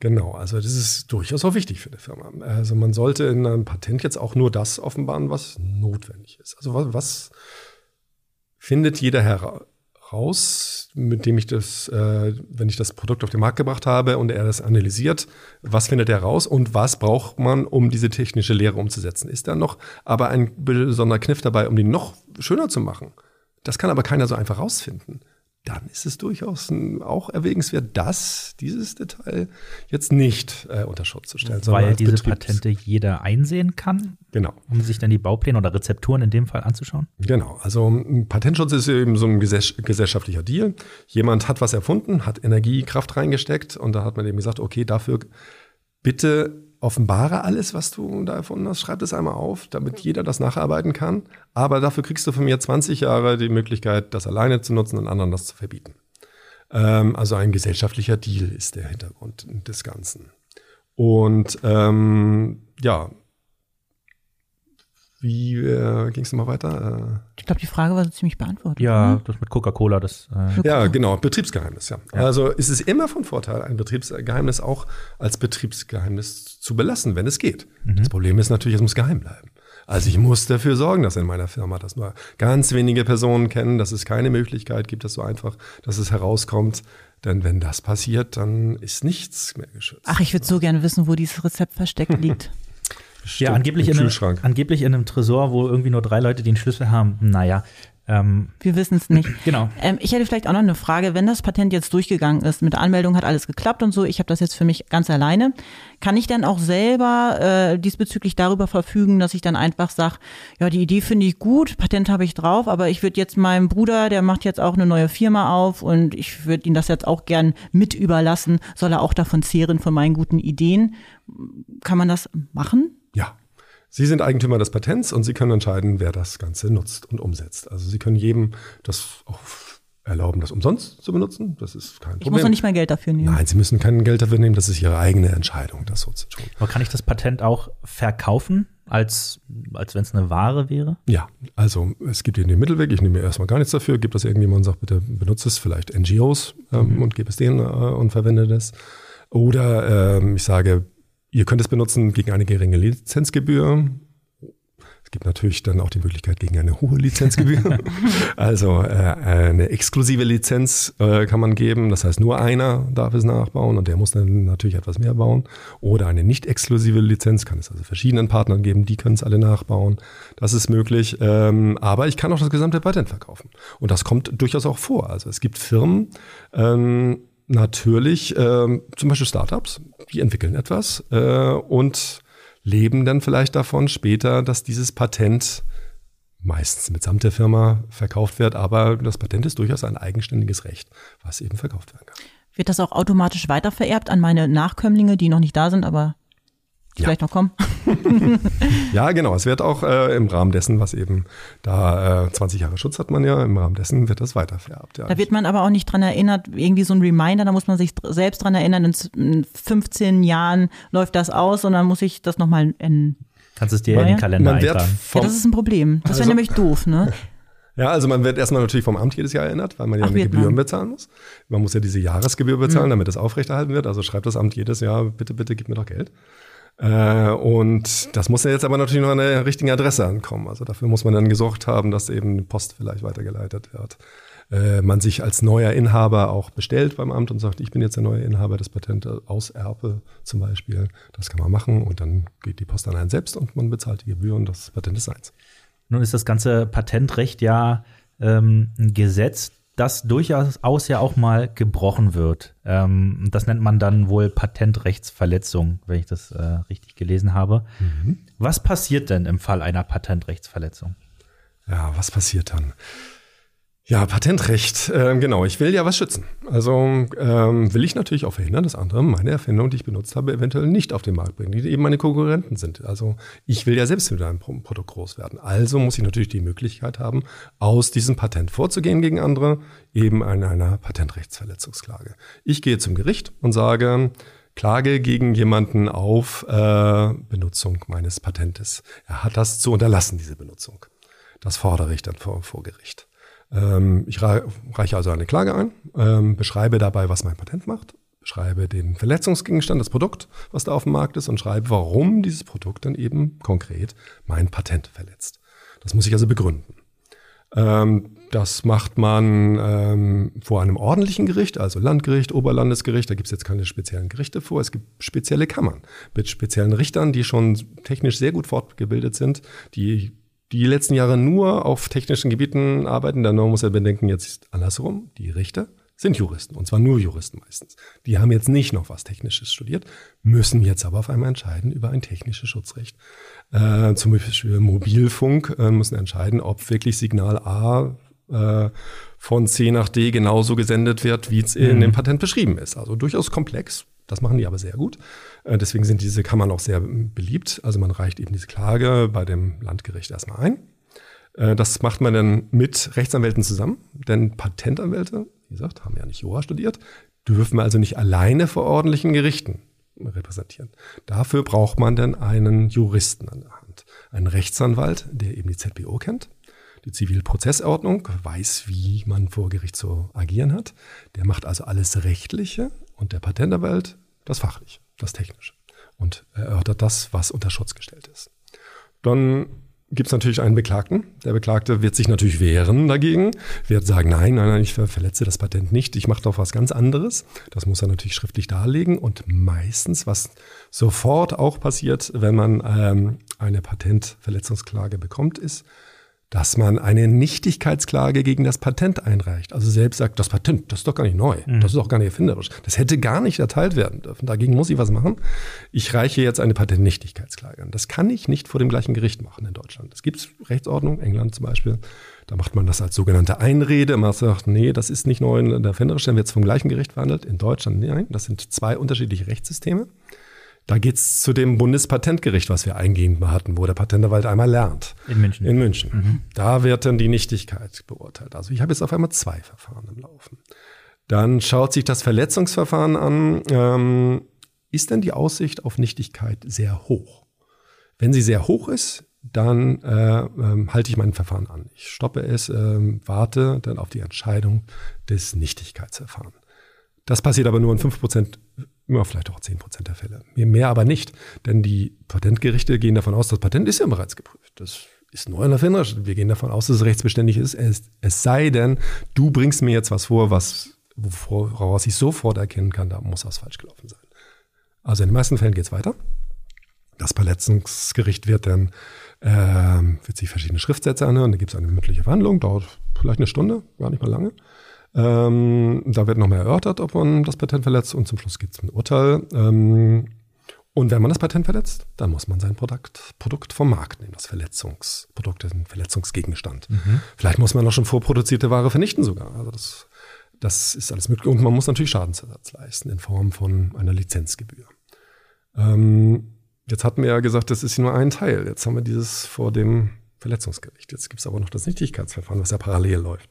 Genau, also das ist durchaus auch wichtig für eine Firma. Also man sollte in einem Patent jetzt auch nur das offenbaren, was notwendig ist. Also was, was findet jeder heraus? raus, mit dem ich das, äh, wenn ich das Produkt auf den Markt gebracht habe und er das analysiert, was findet er raus und was braucht man, um diese technische Lehre umzusetzen? Ist da noch aber ein besonderer Kniff dabei, um die noch schöner zu machen? Das kann aber keiner so einfach rausfinden dann ist es durchaus auch erwägenswert, dass dieses Detail jetzt nicht äh, unter Schutz zu stellen. Weil diese Patente jeder einsehen kann? Genau. Um sich dann die Baupläne oder Rezepturen in dem Fall anzuschauen? Genau. Also Patentschutz ist eben so ein gesellschaftlicher Deal. Jemand hat was erfunden, hat Energie, Kraft reingesteckt und da hat man eben gesagt, okay, dafür bitte offenbare alles, was du da erfunden hast, schreib das einmal auf, damit jeder das nacharbeiten kann. Aber dafür kriegst du von mir 20 Jahre die Möglichkeit, das alleine zu nutzen und anderen das zu verbieten. Ähm, also ein gesellschaftlicher Deal ist der Hintergrund des Ganzen. Und ähm, ja, Wie äh, ging es nochmal weiter? Ich glaube, die Frage war so ziemlich beantwortet. Ja, oder? das mit Coca-Cola, das. Äh, Ja, genau, Betriebsgeheimnis, ja. Also ist es immer von Vorteil, ein Betriebsgeheimnis auch als Betriebsgeheimnis zu belassen, wenn es geht. Das Problem ist natürlich, es muss geheim bleiben. Also ich muss dafür sorgen, dass in meiner Firma das nur ganz wenige Personen kennen, dass es keine Möglichkeit gibt, dass so einfach, dass es herauskommt. Denn wenn das passiert, dann ist nichts mehr geschützt. Ach, ich würde so gerne wissen, wo dieses Rezept versteckt liegt. Ja, angeblich im in, einem, Kühlschrank. angeblich in einem Tresor, wo irgendwie nur drei Leute den Schlüssel haben. Naja, ähm, Wir wissen es nicht. genau. Ähm, ich hätte vielleicht auch noch eine Frage. Wenn das Patent jetzt durchgegangen ist, mit der Anmeldung hat alles geklappt und so, ich habe das jetzt für mich ganz alleine, kann ich dann auch selber äh, diesbezüglich darüber verfügen, dass ich dann einfach sage, ja, die Idee finde ich gut, Patent habe ich drauf, aber ich würde jetzt meinem Bruder, der macht jetzt auch eine neue Firma auf und ich würde ihm das jetzt auch gern mit überlassen, soll er auch davon zehren, von meinen guten Ideen. Kann man das machen? Ja. Sie sind Eigentümer des Patents und Sie können entscheiden, wer das Ganze nutzt und umsetzt. Also Sie können jedem das auch erlauben, das umsonst zu benutzen. Das ist kein Ich Problem. muss noch nicht mal Geld dafür nehmen. Nein, Sie müssen kein Geld dafür nehmen. Das ist Ihre eigene Entscheidung, das so zu tun. Aber kann ich das Patent auch verkaufen, als, als wenn es eine Ware wäre? Ja, also es gibt eben den Mittelweg. Ich nehme mir erstmal gar nichts dafür. Gibt das irgendjemand und sagt, bitte benutze es, vielleicht NGOs ähm, und gebe es denen äh, und verwende das. Oder ähm, ich sage, ihr könnt es benutzen gegen eine geringe Lizenzgebühr. Es gibt natürlich dann auch die Möglichkeit gegen eine hohe Lizenzgebühr. also äh, eine exklusive Lizenz äh, kann man geben. Das heißt, nur einer darf es nachbauen und der muss dann natürlich etwas mehr bauen. Oder eine nicht exklusive Lizenz kann es also verschiedenen Partnern geben, die können es alle nachbauen. Das ist möglich. Ähm, aber ich kann auch das gesamte Patent verkaufen. Und das kommt durchaus auch vor. Also es gibt Firmen, ähm, natürlich ähm, zum Beispiel Startups, die entwickeln etwas äh, und leben dann vielleicht davon später, dass dieses Patent meistens mitsamt der Firma verkauft wird, aber das Patent ist durchaus ein eigenständiges Recht, was eben verkauft werden kann. Wird das auch automatisch weitervererbt an meine Nachkömmlinge, die noch nicht da sind, aber Ja. vielleicht noch kommen? Ja, genau. Es wird auch äh, im Rahmen dessen, was eben da äh, 20 Jahre Schutz hat man ja, im Rahmen dessen wird das weitervererbt. Ja. Da wird man aber auch nicht dran erinnert, irgendwie so ein Reminder, da muss man sich selbst dran erinnern, in z- in 15 Jahren läuft das aus und dann muss ich das nochmal in. Kannst es dir Ja, in den. Kalender man eintragen. Ja, das ist ein Problem. Das wäre Also- nämlich doof, ne? Ja, also man wird erstmal natürlich vom Amt jedes Jahr erinnert, weil man ja Ach, eine wird Gebühr man. bezahlen muss. Man muss ja diese Jahresgebühr bezahlen, damit das aufrechterhalten wird. Also schreibt das Amt jedes Jahr, bitte, bitte, gib mir doch Geld. Äh, und das muss ja jetzt aber natürlich noch an der richtigen Adresse ankommen. Also dafür muss man dann gesorgt haben, dass eben Post vielleicht weitergeleitet wird. Äh, man sich als neuer Inhaber auch bestellt beim Amt und sagt, ich bin jetzt der neue Inhaber des Patentes aus Erbe zum Beispiel. Das kann man machen und dann geht die Post an einen selbst und man bezahlt die Gebühr und das Patent ist seins. Nun ist das ganze Patentrecht ja ähm, ein Gesetz, das durchaus ja auch mal gebrochen wird. Ähm, das nennt man dann wohl Patentrechtsverletzung, wenn ich das äh, richtig gelesen habe. Was passiert denn im Fall einer Patentrechtsverletzung? Ja, was passiert dann? Ja, Patentrecht, ähm, genau. Ich will ja was schützen. Also ähm, will ich natürlich auch verhindern, dass andere meine Erfindung, die ich benutzt habe, eventuell nicht auf den Markt bringen, die eben meine Konkurrenten sind. Also ich will ja selbst mit einem Pro Produkt groß werden. Also muss ich natürlich die Möglichkeit haben, aus diesem Patent vorzugehen gegen andere, eben in einer Patentrechtsverletzungsklage. Ich gehe zum Gericht und sage, Klage gegen jemanden auf äh, Benutzung meines Patentes. Er hat das zu unterlassen, diese Benutzung. Das fordere ich dann vor, vor Gericht. Ähm, ich rei- reiche also eine Klage ein, ähm, beschreibe dabei, was mein Patent macht, beschreibe den Verletzungsgegenstand, das Produkt, was da auf dem Markt ist und schreibe, warum dieses Produkt dann eben konkret mein Patent verletzt. Das muss ich also begründen. Ähm, das macht man vor einem ordentlichen Gericht, also Landgericht, Oberlandesgericht. Da gibt es jetzt keine speziellen Gerichte vor. Es gibt spezielle Kammern mit speziellen Richtern, die schon technisch sehr gut fortgebildet sind, die die letzten Jahre nur auf technischen Gebieten arbeiten. Dann muss er bedenken, jetzt ist andersrum. Die Richter sind Juristen und zwar nur Juristen meistens. Die haben jetzt nicht noch was Technisches studiert, müssen jetzt aber auf einmal entscheiden über ein technisches Schutzrecht. Äh, zum Beispiel Mobilfunk äh, müssen entscheiden, ob wirklich Signal A äh, von C nach D genauso gesendet wird, wie es in dem Patent beschrieben ist. Also durchaus komplex. Das machen die aber sehr gut. Äh, deswegen sind diese Kammern auch sehr beliebt. Also man reicht eben diese Klage bei dem Landgericht erstmal ein. Äh, Das macht man dann mit Rechtsanwälten zusammen, denn Patentanwälte, wie gesagt, haben ja nicht Jura studiert, dürfen also nicht alleine vor ordentlichen Gerichten repräsentieren. Dafür braucht man dann einen Juristen an der Hand. einen Rechtsanwalt, der eben die ZBO kennt, die Zivilprozessordnung, weiß, wie man vor Gericht zu agieren hat. Der macht also alles Rechtliche und der Patentanwalt das Fachliche, das Technische und erörtert das, was unter Schutz gestellt ist. Dann gibt es natürlich einen Beklagten. Der Beklagte wird sich natürlich wehren dagegen, wird sagen, nein, nein, nein, ich verletze das Patent nicht, ich mache doch was ganz anderes. Das muss er natürlich schriftlich darlegen und meistens, was sofort auch passiert, wenn man ähm, eine Patentverletzungsklage bekommt, ist, dass man eine Nichtigkeitsklage gegen das Patent einreicht. Also selbst sagt, das Patent, das ist doch gar nicht neu, mhm. das ist auch gar nicht erfinderisch, das hätte gar nicht erteilt werden dürfen. Dagegen muss ich was machen. Ich reiche jetzt eine Patentnichtigkeitsklage an. Das kann ich nicht vor dem gleichen Gericht machen in Deutschland. Es gibt Rechtsordnung, England zum Beispiel, da macht man das als sogenannte Einrede. Man sagt, nee, das ist nicht neu in der erfinderisch, dann wird es vom gleichen Gericht verhandelt. In Deutschland, nein, das sind zwei unterschiedliche Rechtssysteme. Da geht's zu dem Bundespatentgericht, was wir eingehend hatten, wo der Patentanwalt einmal lernt. In München. In München. Mhm. Da wird dann die Nichtigkeit beurteilt. Also ich habe jetzt auf einmal zwei Verfahren im Laufen. Dann schaut sich das Verletzungsverfahren an. Ähm, ist denn die Aussicht auf Nichtigkeit sehr hoch? Wenn sie sehr hoch ist, dann äh, ähm, halte ich mein Verfahren an. Ich stoppe es, äh, warte dann auf die Entscheidung des Nichtigkeitsverfahrens. Das passiert aber nur in 5% immer vielleicht auch 10 Prozent der Fälle. Mehr aber nicht, denn die Patentgerichte gehen davon aus, das Patent ist ja bereits geprüft. Das ist neu und erfinderisch. Wir gehen davon aus, dass es rechtsbeständig ist. Es, es sei denn, du bringst mir jetzt was vor, was, woraus ich sofort erkennen kann, da muss was falsch gelaufen sein. Also in den meisten Fällen geht es weiter. Das Verletzungsgericht wird dann äh, wird sich verschiedene Schriftsätze anhören. Da gibt es eine mündliche Verhandlung, dauert vielleicht eine Stunde, gar nicht mal lange. Ähm, da wird nochmal erörtert, ob man das Patent verletzt und zum Schluss gibt es ein Urteil. Ähm, und wenn man das Patent verletzt, dann muss man sein Produkt, Produkt vom Markt nehmen, das Verletzungsprodukt, den Verletzungsgegenstand. Mhm. Vielleicht muss man auch schon vorproduzierte Ware vernichten sogar. Also das, das ist alles möglich. Und man muss natürlich Schadensersatz leisten in Form von einer Lizenzgebühr. Ähm, jetzt hatten wir ja gesagt, das ist nur ein Teil. Jetzt haben wir dieses vor dem Verletzungsgericht. Jetzt gibt es aber noch das Nichtigkeitsverfahren, was ja parallel läuft.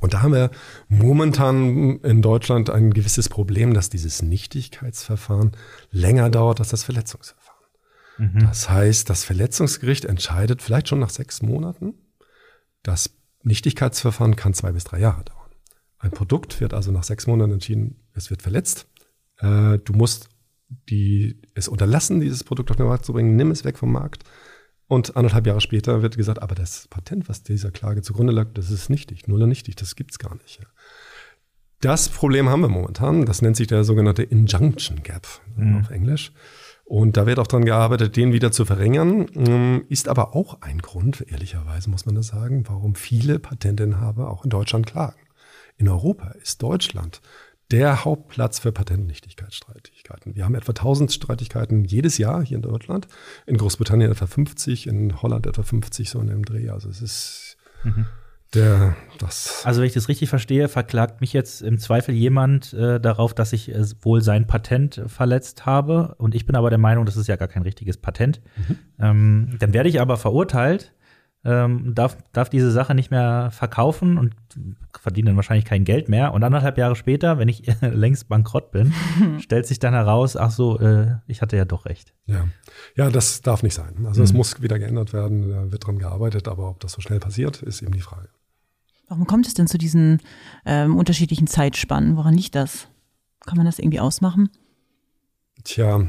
Und da haben wir momentan in Deutschland ein gewisses Problem, dass dieses Nichtigkeitsverfahren länger dauert als das Verletzungsverfahren. Mhm. Das heißt, das Verletzungsgericht entscheidet vielleicht schon nach sechs Monaten. Das Nichtigkeitsverfahren kann zwei bis drei Jahre dauern. Ein Produkt wird also nach sechs Monaten entschieden, es wird verletzt. Äh, du musst die, es unterlassen, dieses Produkt auf den Markt zu bringen, nimm es weg vom Markt. Und anderthalb Jahre später wird gesagt, aber das Patent, was dieser Klage zugrunde lag, das ist nichtig, null und nichtig, das gibt's gar nicht. Das Problem haben wir momentan. Das nennt sich der sogenannte Injunction Gap mhm. auf Englisch. Und da wird auch dran gearbeitet, den wieder zu verringern. Ähm, ist aber auch ein Grund, ehrlicherweise muss man das sagen, warum viele Patentinhaber auch in Deutschland klagen. In Europa ist Deutschland der Hauptplatz für Patentnichtigkeitsstreitigkeiten. Wir haben etwa 1000 Streitigkeiten jedes Jahr hier in Deutschland, in Großbritannien etwa 50, in Holland etwa 50, so in dem Dreh. Also es ist mhm. der, das. Also wenn ich das richtig verstehe, verklagt mich jetzt im Zweifel jemand äh, darauf, dass ich äh, wohl sein Patent verletzt habe und ich bin aber der Meinung, das ist ja gar kein richtiges Patent. Mhm. Ähm, dann werde ich aber verurteilt ähm, darf, darf diese Sache nicht mehr verkaufen und verdiene dann wahrscheinlich kein Geld mehr. Und anderthalb Jahre später, wenn ich längst bankrott bin, stellt sich dann heraus, ach so, äh, ich hatte ja doch recht. Ja, ja das darf nicht sein. Also es mhm. muss wieder geändert werden, da wird dran gearbeitet, aber ob das so schnell passiert, ist eben die Frage. Warum kommt es denn zu diesen ähm, unterschiedlichen Zeitspannen? Woran liegt das? Kann man das irgendwie ausmachen? Tja,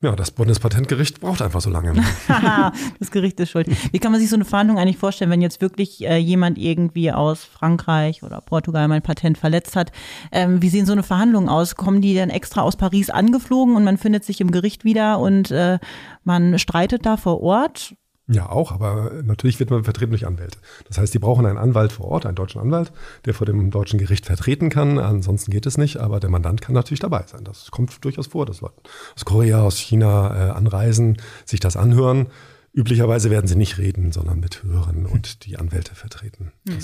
ja, das Bundespatentgericht braucht einfach so lange. das Gericht ist schuld. Wie kann man sich so eine Verhandlung eigentlich vorstellen, wenn jetzt wirklich äh, jemand irgendwie aus Frankreich oder Portugal mein Patent verletzt hat? Ähm, wie sehen so eine Verhandlungen aus? Kommen die dann extra aus Paris angeflogen und man findet sich im Gericht wieder und äh, man streitet da vor Ort? Ja, auch, aber natürlich wird man vertreten durch Anwälte. Das heißt, die brauchen einen Anwalt vor Ort, einen deutschen Anwalt, der vor dem deutschen Gericht vertreten kann. Ansonsten geht es nicht, aber der Mandant kann natürlich dabei sein. Das kommt durchaus vor, dass Leute aus Korea, aus China äh, anreisen, sich das anhören. Üblicherweise werden sie nicht reden, sondern mithören und die Anwälte vertreten. Hm.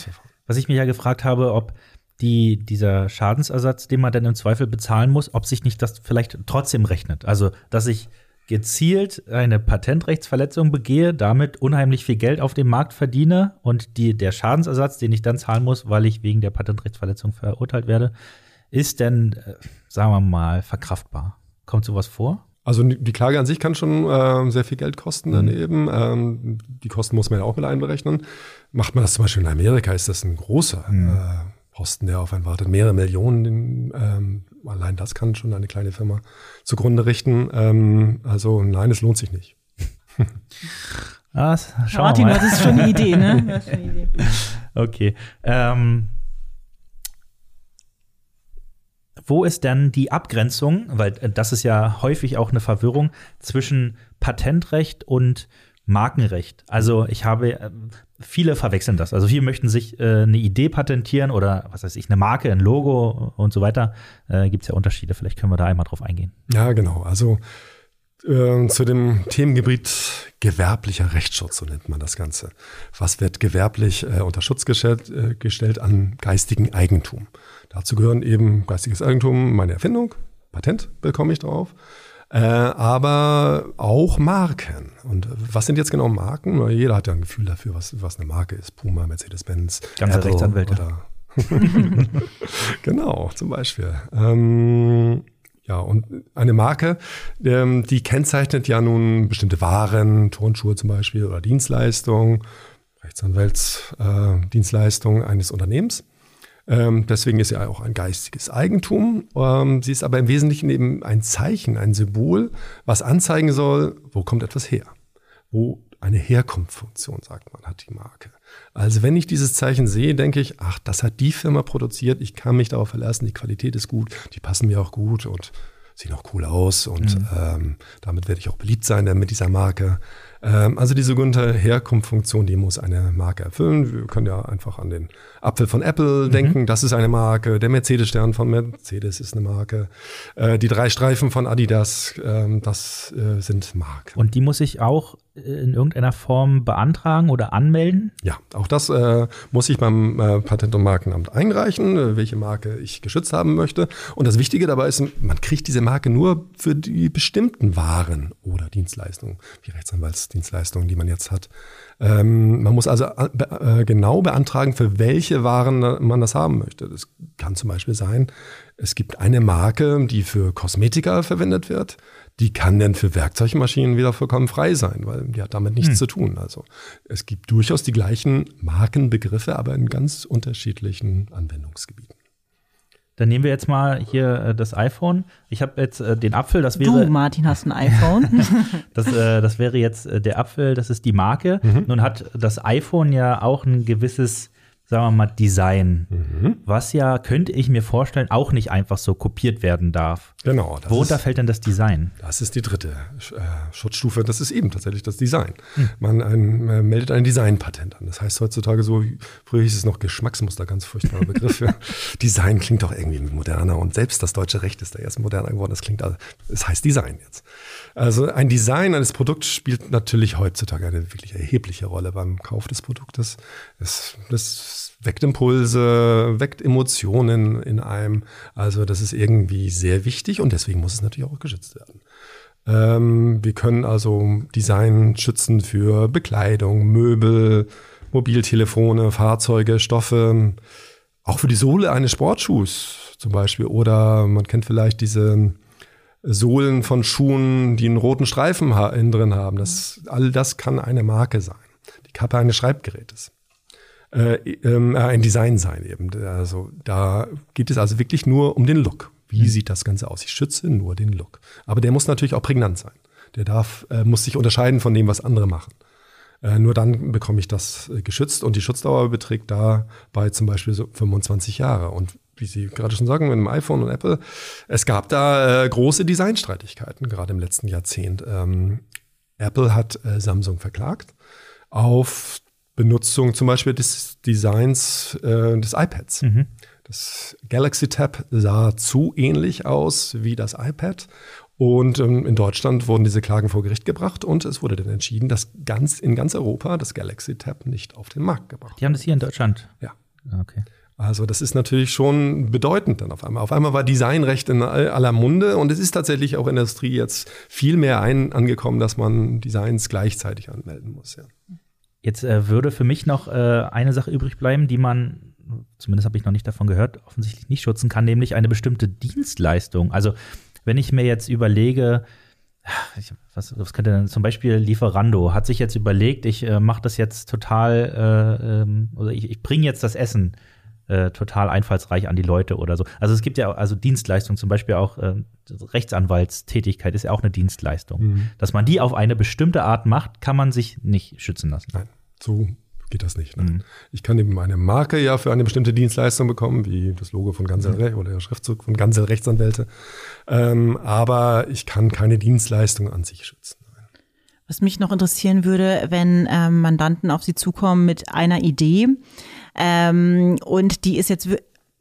Was ich mich ja gefragt habe, ob die, dieser Schadensersatz, den man dann im Zweifel bezahlen muss, ob sich nicht das vielleicht trotzdem rechnet. Also, dass ich gezielt eine Patentrechtsverletzung begehe, damit unheimlich viel Geld auf dem Markt verdiene und die, der Schadensersatz, den ich dann zahlen muss, weil ich wegen der Patentrechtsverletzung verurteilt werde, ist denn, äh, sagen wir mal, verkraftbar? Kommt sowas vor? Also die Klage an sich kann schon äh, sehr viel Geld kosten dann eben. Ähm, die Kosten muss man ja auch mit einberechnen. Macht man das zum Beispiel in Amerika, ist das ein großer äh, Posten, der auf einen wartet. Mehrere Millionen. Ähm, allein das kann schon eine kleine Firma zugrunde richten. Ähm, also nein, es lohnt sich nicht. Ah, Martin, mal. das ist schon eine Idee, ne? Das ist schon eine Idee. Okay. Ähm, wo ist denn die Abgrenzung, weil äh, das ist ja häufig auch eine Verwirrung zwischen Patentrecht und Markenrecht. Also ich habe, äh, viele verwechseln das. Also viele möchten sich äh, eine Idee patentieren oder was weiß ich, eine Marke, ein Logo und so weiter. Äh, Gibt es ja Unterschiede. Vielleicht können wir da einmal drauf eingehen. Ja, genau. Also äh, zu dem Themengebiet gewerblicher Rechtsschutz, so nennt man das Ganze. Was wird gewerblich äh, unter Schutz gestellt, äh, gestellt an geistigen Eigentum? Dazu gehören eben geistiges Eigentum, meine Erfindung, Patent bekomme ich drauf, äh, aber auch Marken. Und was sind jetzt genau Marken? Jeder hat ja ein Gefühl dafür, was, was eine Marke ist. Puma, Mercedes-Benz, Ganze Rechtsanwälte. Genau, zum Beispiel. Ähm, ja, und eine Marke, ähm, die kennzeichnet ja nun bestimmte Waren, Turnschuhe zum Beispiel oder Dienstleistungen, Rechtsanwaltsdienstleistungen äh, eines Unternehmens. Ähm, deswegen ist sie auch ein geistiges Eigentum. Ähm, sie ist aber im Wesentlichen eben ein Zeichen, ein Symbol, was anzeigen soll, wo kommt etwas her. Wo eine Herkunftsfunktion, sagt man, hat die Marke. Also wenn ich dieses Zeichen sehe, denke ich, ach, das hat die Firma produziert, ich kann mich darauf verlassen, die Qualität ist gut, die passen mir auch gut und sehen auch cool aus und ähm, damit werde ich auch beliebt sein mit dieser Marke. Ähm, also die sogenannte Herkunftsfunktion, die muss eine Marke erfüllen. Wir können ja einfach an den Apfel von Apple denken, das ist eine Marke. Der Mercedes-Stern von Mercedes ist eine Marke. Äh, die drei Streifen von Adidas, ähm, das äh, sind Marken. Und die muss ich auch in irgendeiner Form beantragen oder anmelden? Ja, auch das äh, muss ich beim äh, Patent- und Markenamt einreichen, äh, welche Marke ich geschützt haben möchte. Und das Wichtige dabei ist, man kriegt diese Marke nur für die bestimmten Waren oder Dienstleistungen, wie Rechtsanwaltsdienstleistungen, die man jetzt hat. Ähm, man muss also äh, äh, genau beantragen, für welche Waren man das haben möchte. Das kann zum Beispiel sein, es gibt eine Marke, die für Kosmetika verwendet wird. Die kann dann für Werkzeugmaschinen wieder vollkommen frei sein, weil die hat damit nichts zu tun. Also es gibt durchaus die gleichen Markenbegriffe, aber in ganz unterschiedlichen Anwendungsgebieten. Dann nehmen wir jetzt mal hier äh, das iPhone. Ich habe jetzt äh, den Apfel, das wäre Du, Martin, hast ein iPhone. das, äh, das wäre jetzt äh, der Apfel, das ist die Marke. Nun hat das iPhone ja auch ein gewisses, sagen wir mal, Design, was ja, könnte ich mir vorstellen, auch nicht einfach so kopiert werden darf. Genau. Worunter ist, fällt denn das Design? das ist die dritte äh, Schutzstufe. Das ist eben tatsächlich das Design. Man ein, äh, meldet ein Designpatent an. Das heißt heutzutage so, früher hieß es noch Geschmacksmuster, ganz furchtbarer Begriff. Ja. Design klingt doch irgendwie moderner und selbst das deutsche Recht ist da erst moderner geworden. Das klingt, also, es heißt Design jetzt. Also ein Design eines Produkts spielt natürlich heutzutage eine wirklich erhebliche Rolle beim Kauf des Produktes. Es, das weckt Impulse, weckt Emotionen in einem. Also das ist irgendwie sehr wichtig und deswegen muss es natürlich auch geschützt werden. Ähm, wir können also Design schützen für Bekleidung, Möbel, Mobiltelefone, Fahrzeuge, Stoffe, auch für die Sohle eines Sportschuhs zum Beispiel. Oder man kennt vielleicht diese Sohlen von Schuhen, die einen roten Streifen ha innen drin haben. Das, all das kann eine Marke sein. Die Kappe eines Schreibgerätes. Äh, ähm, äh, ein Design sein eben. Also da geht es also wirklich nur um den Look. Wie sieht das Ganze aus? Ich schütze nur den Look. Aber der muss natürlich auch prägnant sein. Der darf, äh, muss sich unterscheiden von dem, was andere machen. Äh, nur dann bekomme ich das äh, geschützt und die Schutzdauer beträgt dabei zum Beispiel so 25 Jahre. Und wie Sie gerade schon sagen, mit dem iPhone und Apple, es gab da äh, große Designstreitigkeiten, gerade im letzten Jahrzehnt. Ähm, Apple hat äh, Samsung verklagt auf Benutzung zum Beispiel des Designs äh, des iPads. Das Galaxy Tab sah zu ähnlich aus wie das iPad. Und ähm, in Deutschland wurden diese Klagen vor Gericht gebracht und es wurde dann entschieden, dass ganz in ganz Europa das Galaxy Tab nicht auf den Markt gebracht Die haben das hier in Deutschland. Ja. Okay. Also das ist natürlich schon bedeutend dann auf einmal. Auf einmal war Designrecht in all- aller Munde und es ist tatsächlich auch in der Industrie jetzt viel mehr ein angekommen, dass man Designs gleichzeitig anmelden muss. Ja. Jetzt äh, würde für mich noch äh, eine Sache übrig bleiben, die man, zumindest habe ich noch nicht davon gehört, offensichtlich nicht schützen kann, nämlich eine bestimmte Dienstleistung. Also wenn ich mir jetzt überlege, was, was könnte denn zum Beispiel Lieferando hat sich jetzt überlegt, ich äh, mache das jetzt total, äh, ähm, oder ich, ich bringe jetzt das Essen äh, total einfallsreich an die Leute oder so. Also es gibt ja also Dienstleistungen, zum Beispiel auch äh, Rechtsanwaltstätigkeit ist ja auch eine Dienstleistung. Mhm. Dass man die auf eine bestimmte Art macht, kann man sich nicht schützen lassen. Nein, so geht das nicht. Ne? Mhm. Ich kann eben eine Marke ja für eine bestimmte Dienstleistung bekommen, wie das Logo von Gansel mhm. oder der Schriftzug von Gansel Rechtsanwälte. Ähm, aber ich kann keine Dienstleistung an sich schützen. Was mich noch interessieren würde, wenn ähm, Mandanten auf Sie zukommen mit einer Idee ähm, und die ist jetzt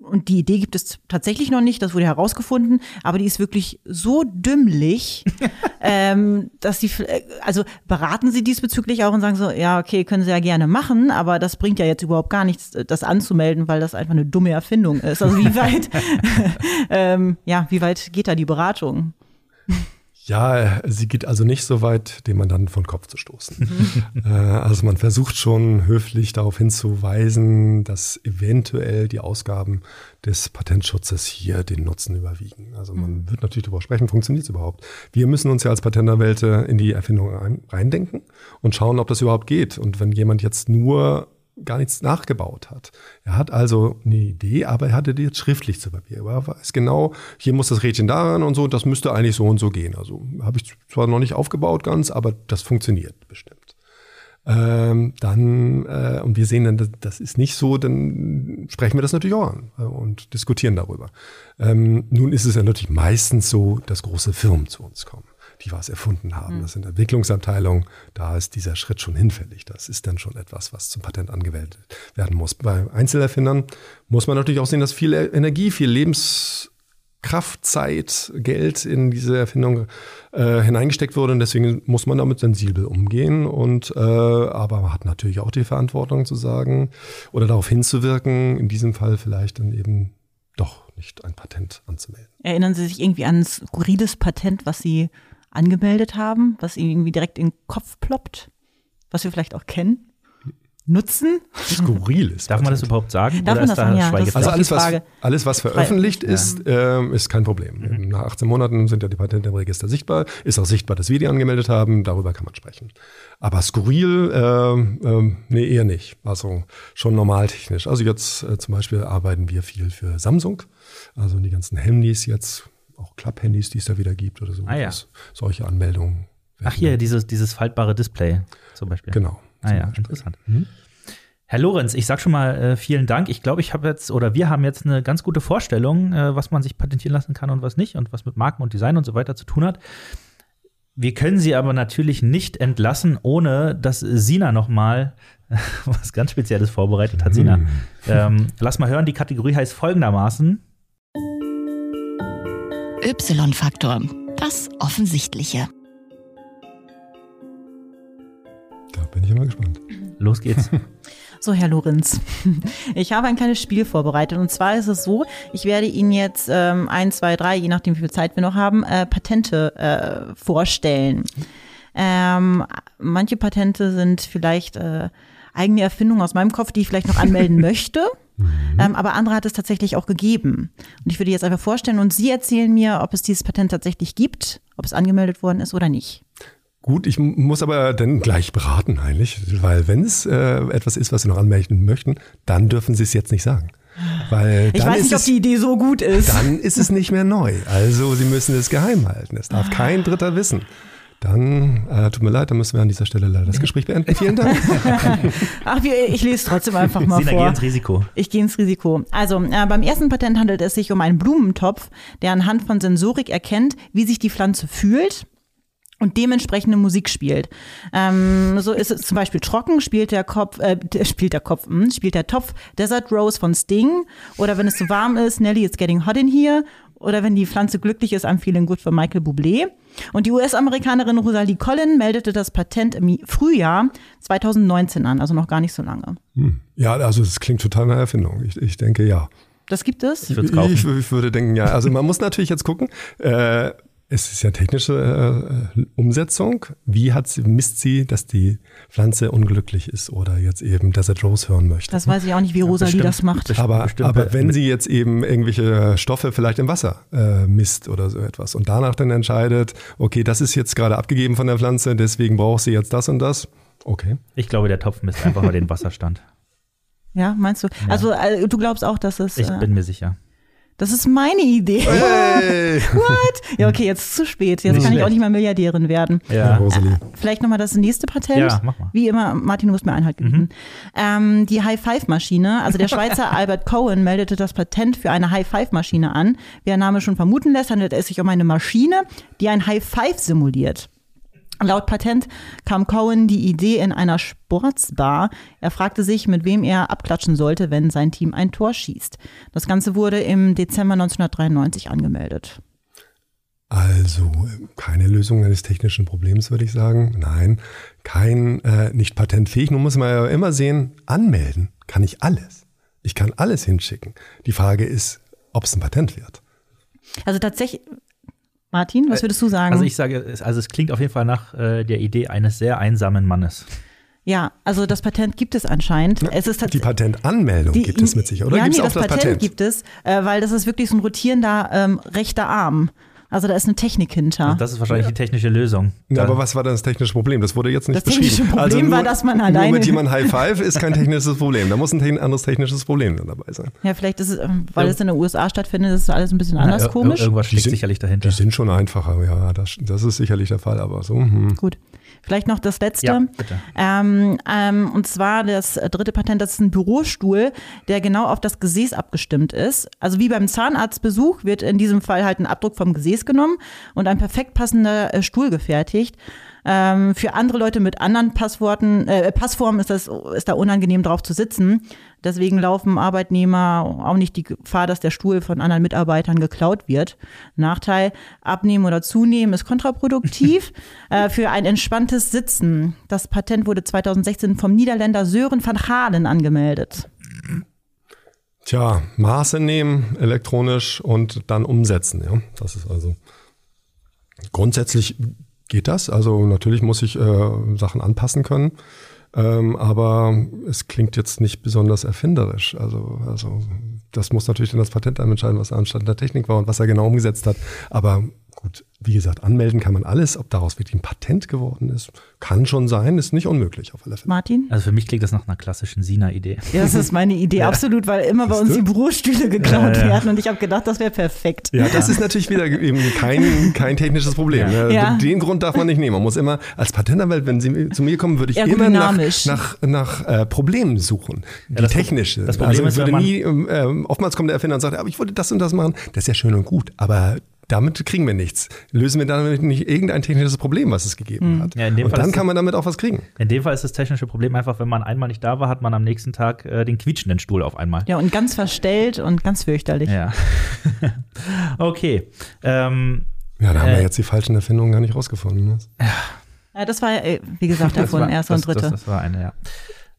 und die Idee gibt es tatsächlich noch nicht, das wurde herausgefunden, aber die ist wirklich so dümmlich, ähm, dass sie, also beraten sie diesbezüglich auch und sagen so, ja, okay, können sie ja gerne machen, aber das bringt ja jetzt überhaupt gar nichts, das anzumelden, weil das einfach eine dumme Erfindung ist. Also wie weit, ähm, ja, wie weit geht da die Beratung? Ja, sie geht also nicht so weit, den Mandanten von Kopf zu stoßen. äh, also man versucht schon höflich darauf hinzuweisen, dass eventuell die Ausgaben des Patentschutzes hier den Nutzen überwiegen. Also man mhm. wird natürlich darüber sprechen, funktioniert es überhaupt. Wir müssen uns ja als Patentanwälte in die Erfindung reindenken und schauen, ob das überhaupt geht. Und wenn jemand jetzt nur gar nichts nachgebaut hat. Er hat also eine Idee, aber er hatte die jetzt schriftlich zu Papier. Er weiß genau, hier muss das Rädchen daran und so, das müsste eigentlich so und so gehen. Also habe ich zwar noch nicht aufgebaut ganz, aber das funktioniert bestimmt. Ähm, dann, äh, und wir sehen dann, das ist nicht so, dann sprechen wir das natürlich auch an äh, und diskutieren darüber. Ähm, nun ist es ja natürlich meistens so, dass große Firmen zu uns kommen die was erfunden haben. Mhm. Das sind Entwicklungsabteilungen, da ist dieser Schritt schon hinfällig. Das ist dann schon etwas, was zum Patent angewählt werden muss. Bei Einzelerfindern muss man natürlich auch sehen, dass viel Energie, viel Lebenskraft, Zeit, Geld in diese Erfindung äh, hineingesteckt wurde und deswegen muss man damit sensibel umgehen und äh, aber man hat natürlich auch die Verantwortung zu sagen oder darauf hinzuwirken, in diesem Fall vielleicht dann eben doch nicht ein Patent anzumelden. Erinnern Sie sich irgendwie an ein skurriles Patent, was Sie angemeldet haben, was ihnen irgendwie direkt in den Kopf ploppt, was wir vielleicht auch kennen? Nutzen? Skurril ist. Darf man das überhaupt sagen? Darf man das sagen? Ja, das also alles was, alles, was veröffentlicht ist, ja. äh, ist kein Problem. Mhm. Nach 18 Monaten sind ja die Patente im Register sichtbar. Ist auch sichtbar, dass wir die angemeldet haben. Darüber kann man sprechen. Aber skurril, äh, äh, nee, eher nicht. Also schon normaltechnisch. Also jetzt äh, zum Beispiel arbeiten wir viel für Samsung. Also die ganzen Handys jetzt auch Club-Handys, die es da wieder gibt oder so. Ah, ja. Solche Anmeldungen. Ach hier, dieses, dieses faltbare Display zum Beispiel. Genau. Ah ja, Beispiel. interessant. Mhm. Herr Lorenz, ich sag schon mal äh, vielen Dank. Ich glaube, ich habe jetzt oder wir haben jetzt eine ganz gute Vorstellung, äh, was man sich patentieren lassen kann und was nicht und was mit Marken und Design und so weiter zu tun hat. Wir können Sie aber natürlich nicht entlassen, ohne dass Sina noch mal was ganz Spezielles vorbereitet hat. Sina, mhm. ähm, lass mal hören. Die Kategorie heißt folgendermaßen: Y-Faktor. Das Offensichtliche. Da bin ich immer gespannt. Los geht's. So, Herr Lorenz, ich habe ein kleines Spiel vorbereitet. Und zwar ist es so, ich werde Ihnen jetzt ähm, ein, zwei, drei, je nachdem, wie viel Zeit wir noch haben, äh, Patente äh, vorstellen. Ähm, manche Patente sind vielleicht äh, eigene Erfindungen aus meinem Kopf, die ich vielleicht noch anmelden möchte. Mhm. Ähm, aber andere hat es tatsächlich auch gegeben. Und ich würde jetzt einfach vorstellen und Sie erzählen mir, ob es dieses Patent tatsächlich gibt, ob es angemeldet worden ist oder nicht. Gut, ich muss aber dann gleich beraten eigentlich, weil wenn es äh, etwas ist, was Sie noch anmelden möchten, dann dürfen Sie es jetzt nicht sagen. Weil ich weiß nicht, ob die Idee so gut ist. Dann ist es nicht mehr neu. Also Sie müssen es geheim halten. Es darf kein Dritter wissen. Dann, äh, tut mir leid, dann müssen wir an dieser Stelle leider das Gespräch beenden. Vielen Dank. Ach, ich lese trotzdem einfach mal Sina, vor. Geh ins Risiko. Ich gehe ins Risiko. Also, äh, beim ersten Patent handelt es sich um einen Blumentopf, der anhand von Sensorik erkennt, wie sich die Pflanze fühlt und dementsprechende Musik spielt. Ähm, so ist es zum Beispiel trocken, spielt der Kopf, äh, spielt der Kopf, mh, hm, spielt der Topf Desert Rose von Sting. Oder wenn es zu warm ist, Nelly it's getting hot in here. Oder wenn die Pflanze glücklich ist, I'm feeling good von Michael Bublé. Und die US-Amerikanerin Rosalie Collin meldete das Patent im Frühjahr 2019 an, also noch gar nicht so lange. Hm. Ja, also es klingt total nach Erfindung. Ich, ich denke ja. Das gibt es? Ich, ich, ich, würde denken, ja. Also man muss natürlich jetzt gucken. Äh, es ist ja technische äh, Umsetzung. Wie hat sie, misst sie, dass die Pflanze unglücklich ist oder jetzt eben Desert Rose hören möchte? Das weiß ich auch nicht, wie Rosalie bestimmt. das macht. aber, bestimmt aber bei- wenn sie jetzt eben irgendwelche Stoffe vielleicht im Wasser äh, misst oder so etwas und danach dann entscheidet, okay, das ist jetzt gerade abgegeben von der Pflanze, deswegen braucht sie jetzt das und das. Okay. Ich glaube, der Topf misst einfach nur den Wasserstand. Ja, meinst du? Also äh, du glaubst auch, dass es. Ich äh, bin mir sicher. Das ist meine Idee. Hey! What? Ja, okay, jetzt ist zu spät. Jetzt Nicht kann ich auch schlecht. nicht mal Milliardärin werden. Ja. Rosalie. Vielleicht nochmal das nächste Patent. Ja, mach mal. Wie immer, Martin, du musst mir Einhalt gebieten. Ähm, die High-Five-Maschine, also der Schweizer Albert Cohen meldete das Patent für eine High-Five-Maschine an. Wie der Name schon vermuten lässt, handelt es sich um eine Maschine, die ein High-Five simuliert. Laut Patent kam Cohen die Idee in einer Sportsbar. Er fragte sich, mit wem er abklatschen sollte, wenn sein Team ein Tor schießt. Das Ganze wurde im Dezember 1993 angemeldet. Also keine Lösung eines technischen Problems, würde ich sagen. Nein, kein, äh, nicht patentfähig. Nun muss man ja immer sehen, anmelden kann ich alles. Ich kann alles hinschicken. Die Frage ist, ob es ein Patent wird. Also tatsächlich, Martin, was würdest du sagen? Also ich sage, es- also es klingt auf jeden Fall nach äh, der Idee eines sehr einsamen Mannes. Ja, also das Patent gibt es anscheinend. Es ist Die. Patentanmeldung gibt es mit sich, oder? Ja, gibt nee, es auch das, Patent, gibt es, äh, weil das ist wirklich so ein rotierender ähm, rechter Arm. Also da ist eine Technik hinter. Das ist wahrscheinlich die technische Lösung. Ja, aber was war denn das technische Problem? Das wurde jetzt nicht Das technische beschrieben. Also Problem nur, war, dass man Nur alleine- mit jemandem High Five ist kein technisches Problem. Da muss ein te- anderes technisches Problem dann dabei sein. ja, vielleicht ist es, ähm, weil es in den USA stattfindet, ist alles ein bisschen Ja, anders ir- komisch. Irgendwas steckt sind- sicherlich dahinter. Die sind schon einfacher, ja, das, das ist sicherlich der Fall, aber so. Hm. Gut. Vielleicht noch das letzte. Ja, bitte. Ähm, ähm, und zwar das dritte Patent, das ist ein Bürostuhl, der genau auf das Gesäß abgestimmt ist. Also wie beim Zahnarztbesuch wird in diesem Fall halt ein Abdruck vom Gesäß genommen und ein perfekt passender äh, Stuhl gefertigt. Ähm, für andere Leute mit anderen Passworten, äh, Passformen ist das ist da unangenehm drauf zu sitzen. Deswegen laufen Arbeitnehmer auch nicht die Gefahr, dass der Stuhl von anderen Mitarbeitern geklaut wird. Nachteil, abnehmen oder zunehmen ist kontraproduktiv äh, für ein entspanntes Sitzen. Das Patent wurde 2016 vom Niederländer Sören van Halen angemeldet. Tja, Maße nehmen, elektronisch und dann umsetzen. Ja, das ist also grundsätzlich geht das. Also natürlich muss ich äh, Sachen anpassen können, ähm, aber es klingt jetzt nicht besonders erfinderisch. Also, also das muss natürlich dann das Patent dann entscheiden, was anstatt der Technik war und was er genau umgesetzt hat. Aber gut, wie gesagt, anmelden kann man alles. Ob daraus wirklich ein Patent geworden ist, kann schon sein, ist nicht unmöglich auf alle Fälle. Martin? Also für mich klingt das nach einer klassischen Sina-Idee. Ja, das ist meine Idee, absolut, weil immer bei uns Siehst die du? Bürostühle geklaut Ja, ja. werden und ich habe gedacht, das wäre perfekt. Ja, das ist natürlich wieder eben kein, kein technisches Problem. Ja. ne? Ja. Den Grund darf man nicht nehmen. Man muss immer, als Patentanwalt, wenn Sie zu mir kommen, würde ich immer nach, nach, nach äh, Problemen suchen. Die das technische. das Problem also ist, ich würde nie, ähm, ähm, oftmals kommt der Erfinder und sagt, aber ich wollte das und das machen. Das ist ja schön und gut, aber damit kriegen wir nichts. Lösen wir damit nicht irgendein technisches Problem, was es gegeben hat. Ja, in dem und Fall dann kann man damit auch was kriegen. In dem Fall ist das technische Problem einfach, wenn man einmal nicht da war, hat man am nächsten Tag äh, den quietschenden Stuhl auf einmal. Ja, und ganz verstellt und ganz fürchterlich. Ja. okay. Ähm, Ja, da haben wir Äh, jetzt die falschen Erfindungen gar nicht rausgefunden. Ne? Ja, das war, äh, wie gesagt, davon erste und dritte. Das, das war eine, ja.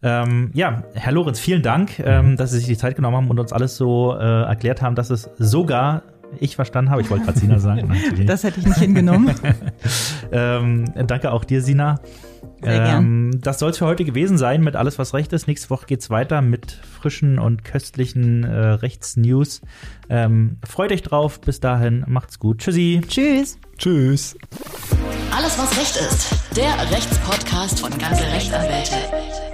Ähm, ja, Herr Lorenz, vielen Dank, ähm, dass Sie sich die Zeit genommen haben und uns alles so äh, erklärt haben, dass es sogar ich verstanden habe. Ich wollte gerade Sina sagen. Natürlich. Das hätte ich nicht hingenommen. Ähm, danke auch dir, Sina. Sehr ähm, das soll es für heute gewesen sein mit Alles, was Recht ist. Nächste Woche geht's weiter mit frischen und köstlichen äh, Rechtsnews. Ähm, freut euch drauf. Bis dahin, macht's gut. Tschüssi. Tschüss. Tschüss. Alles, was Recht ist. Der Rechtspodcast von ganze Rechtsanwälte.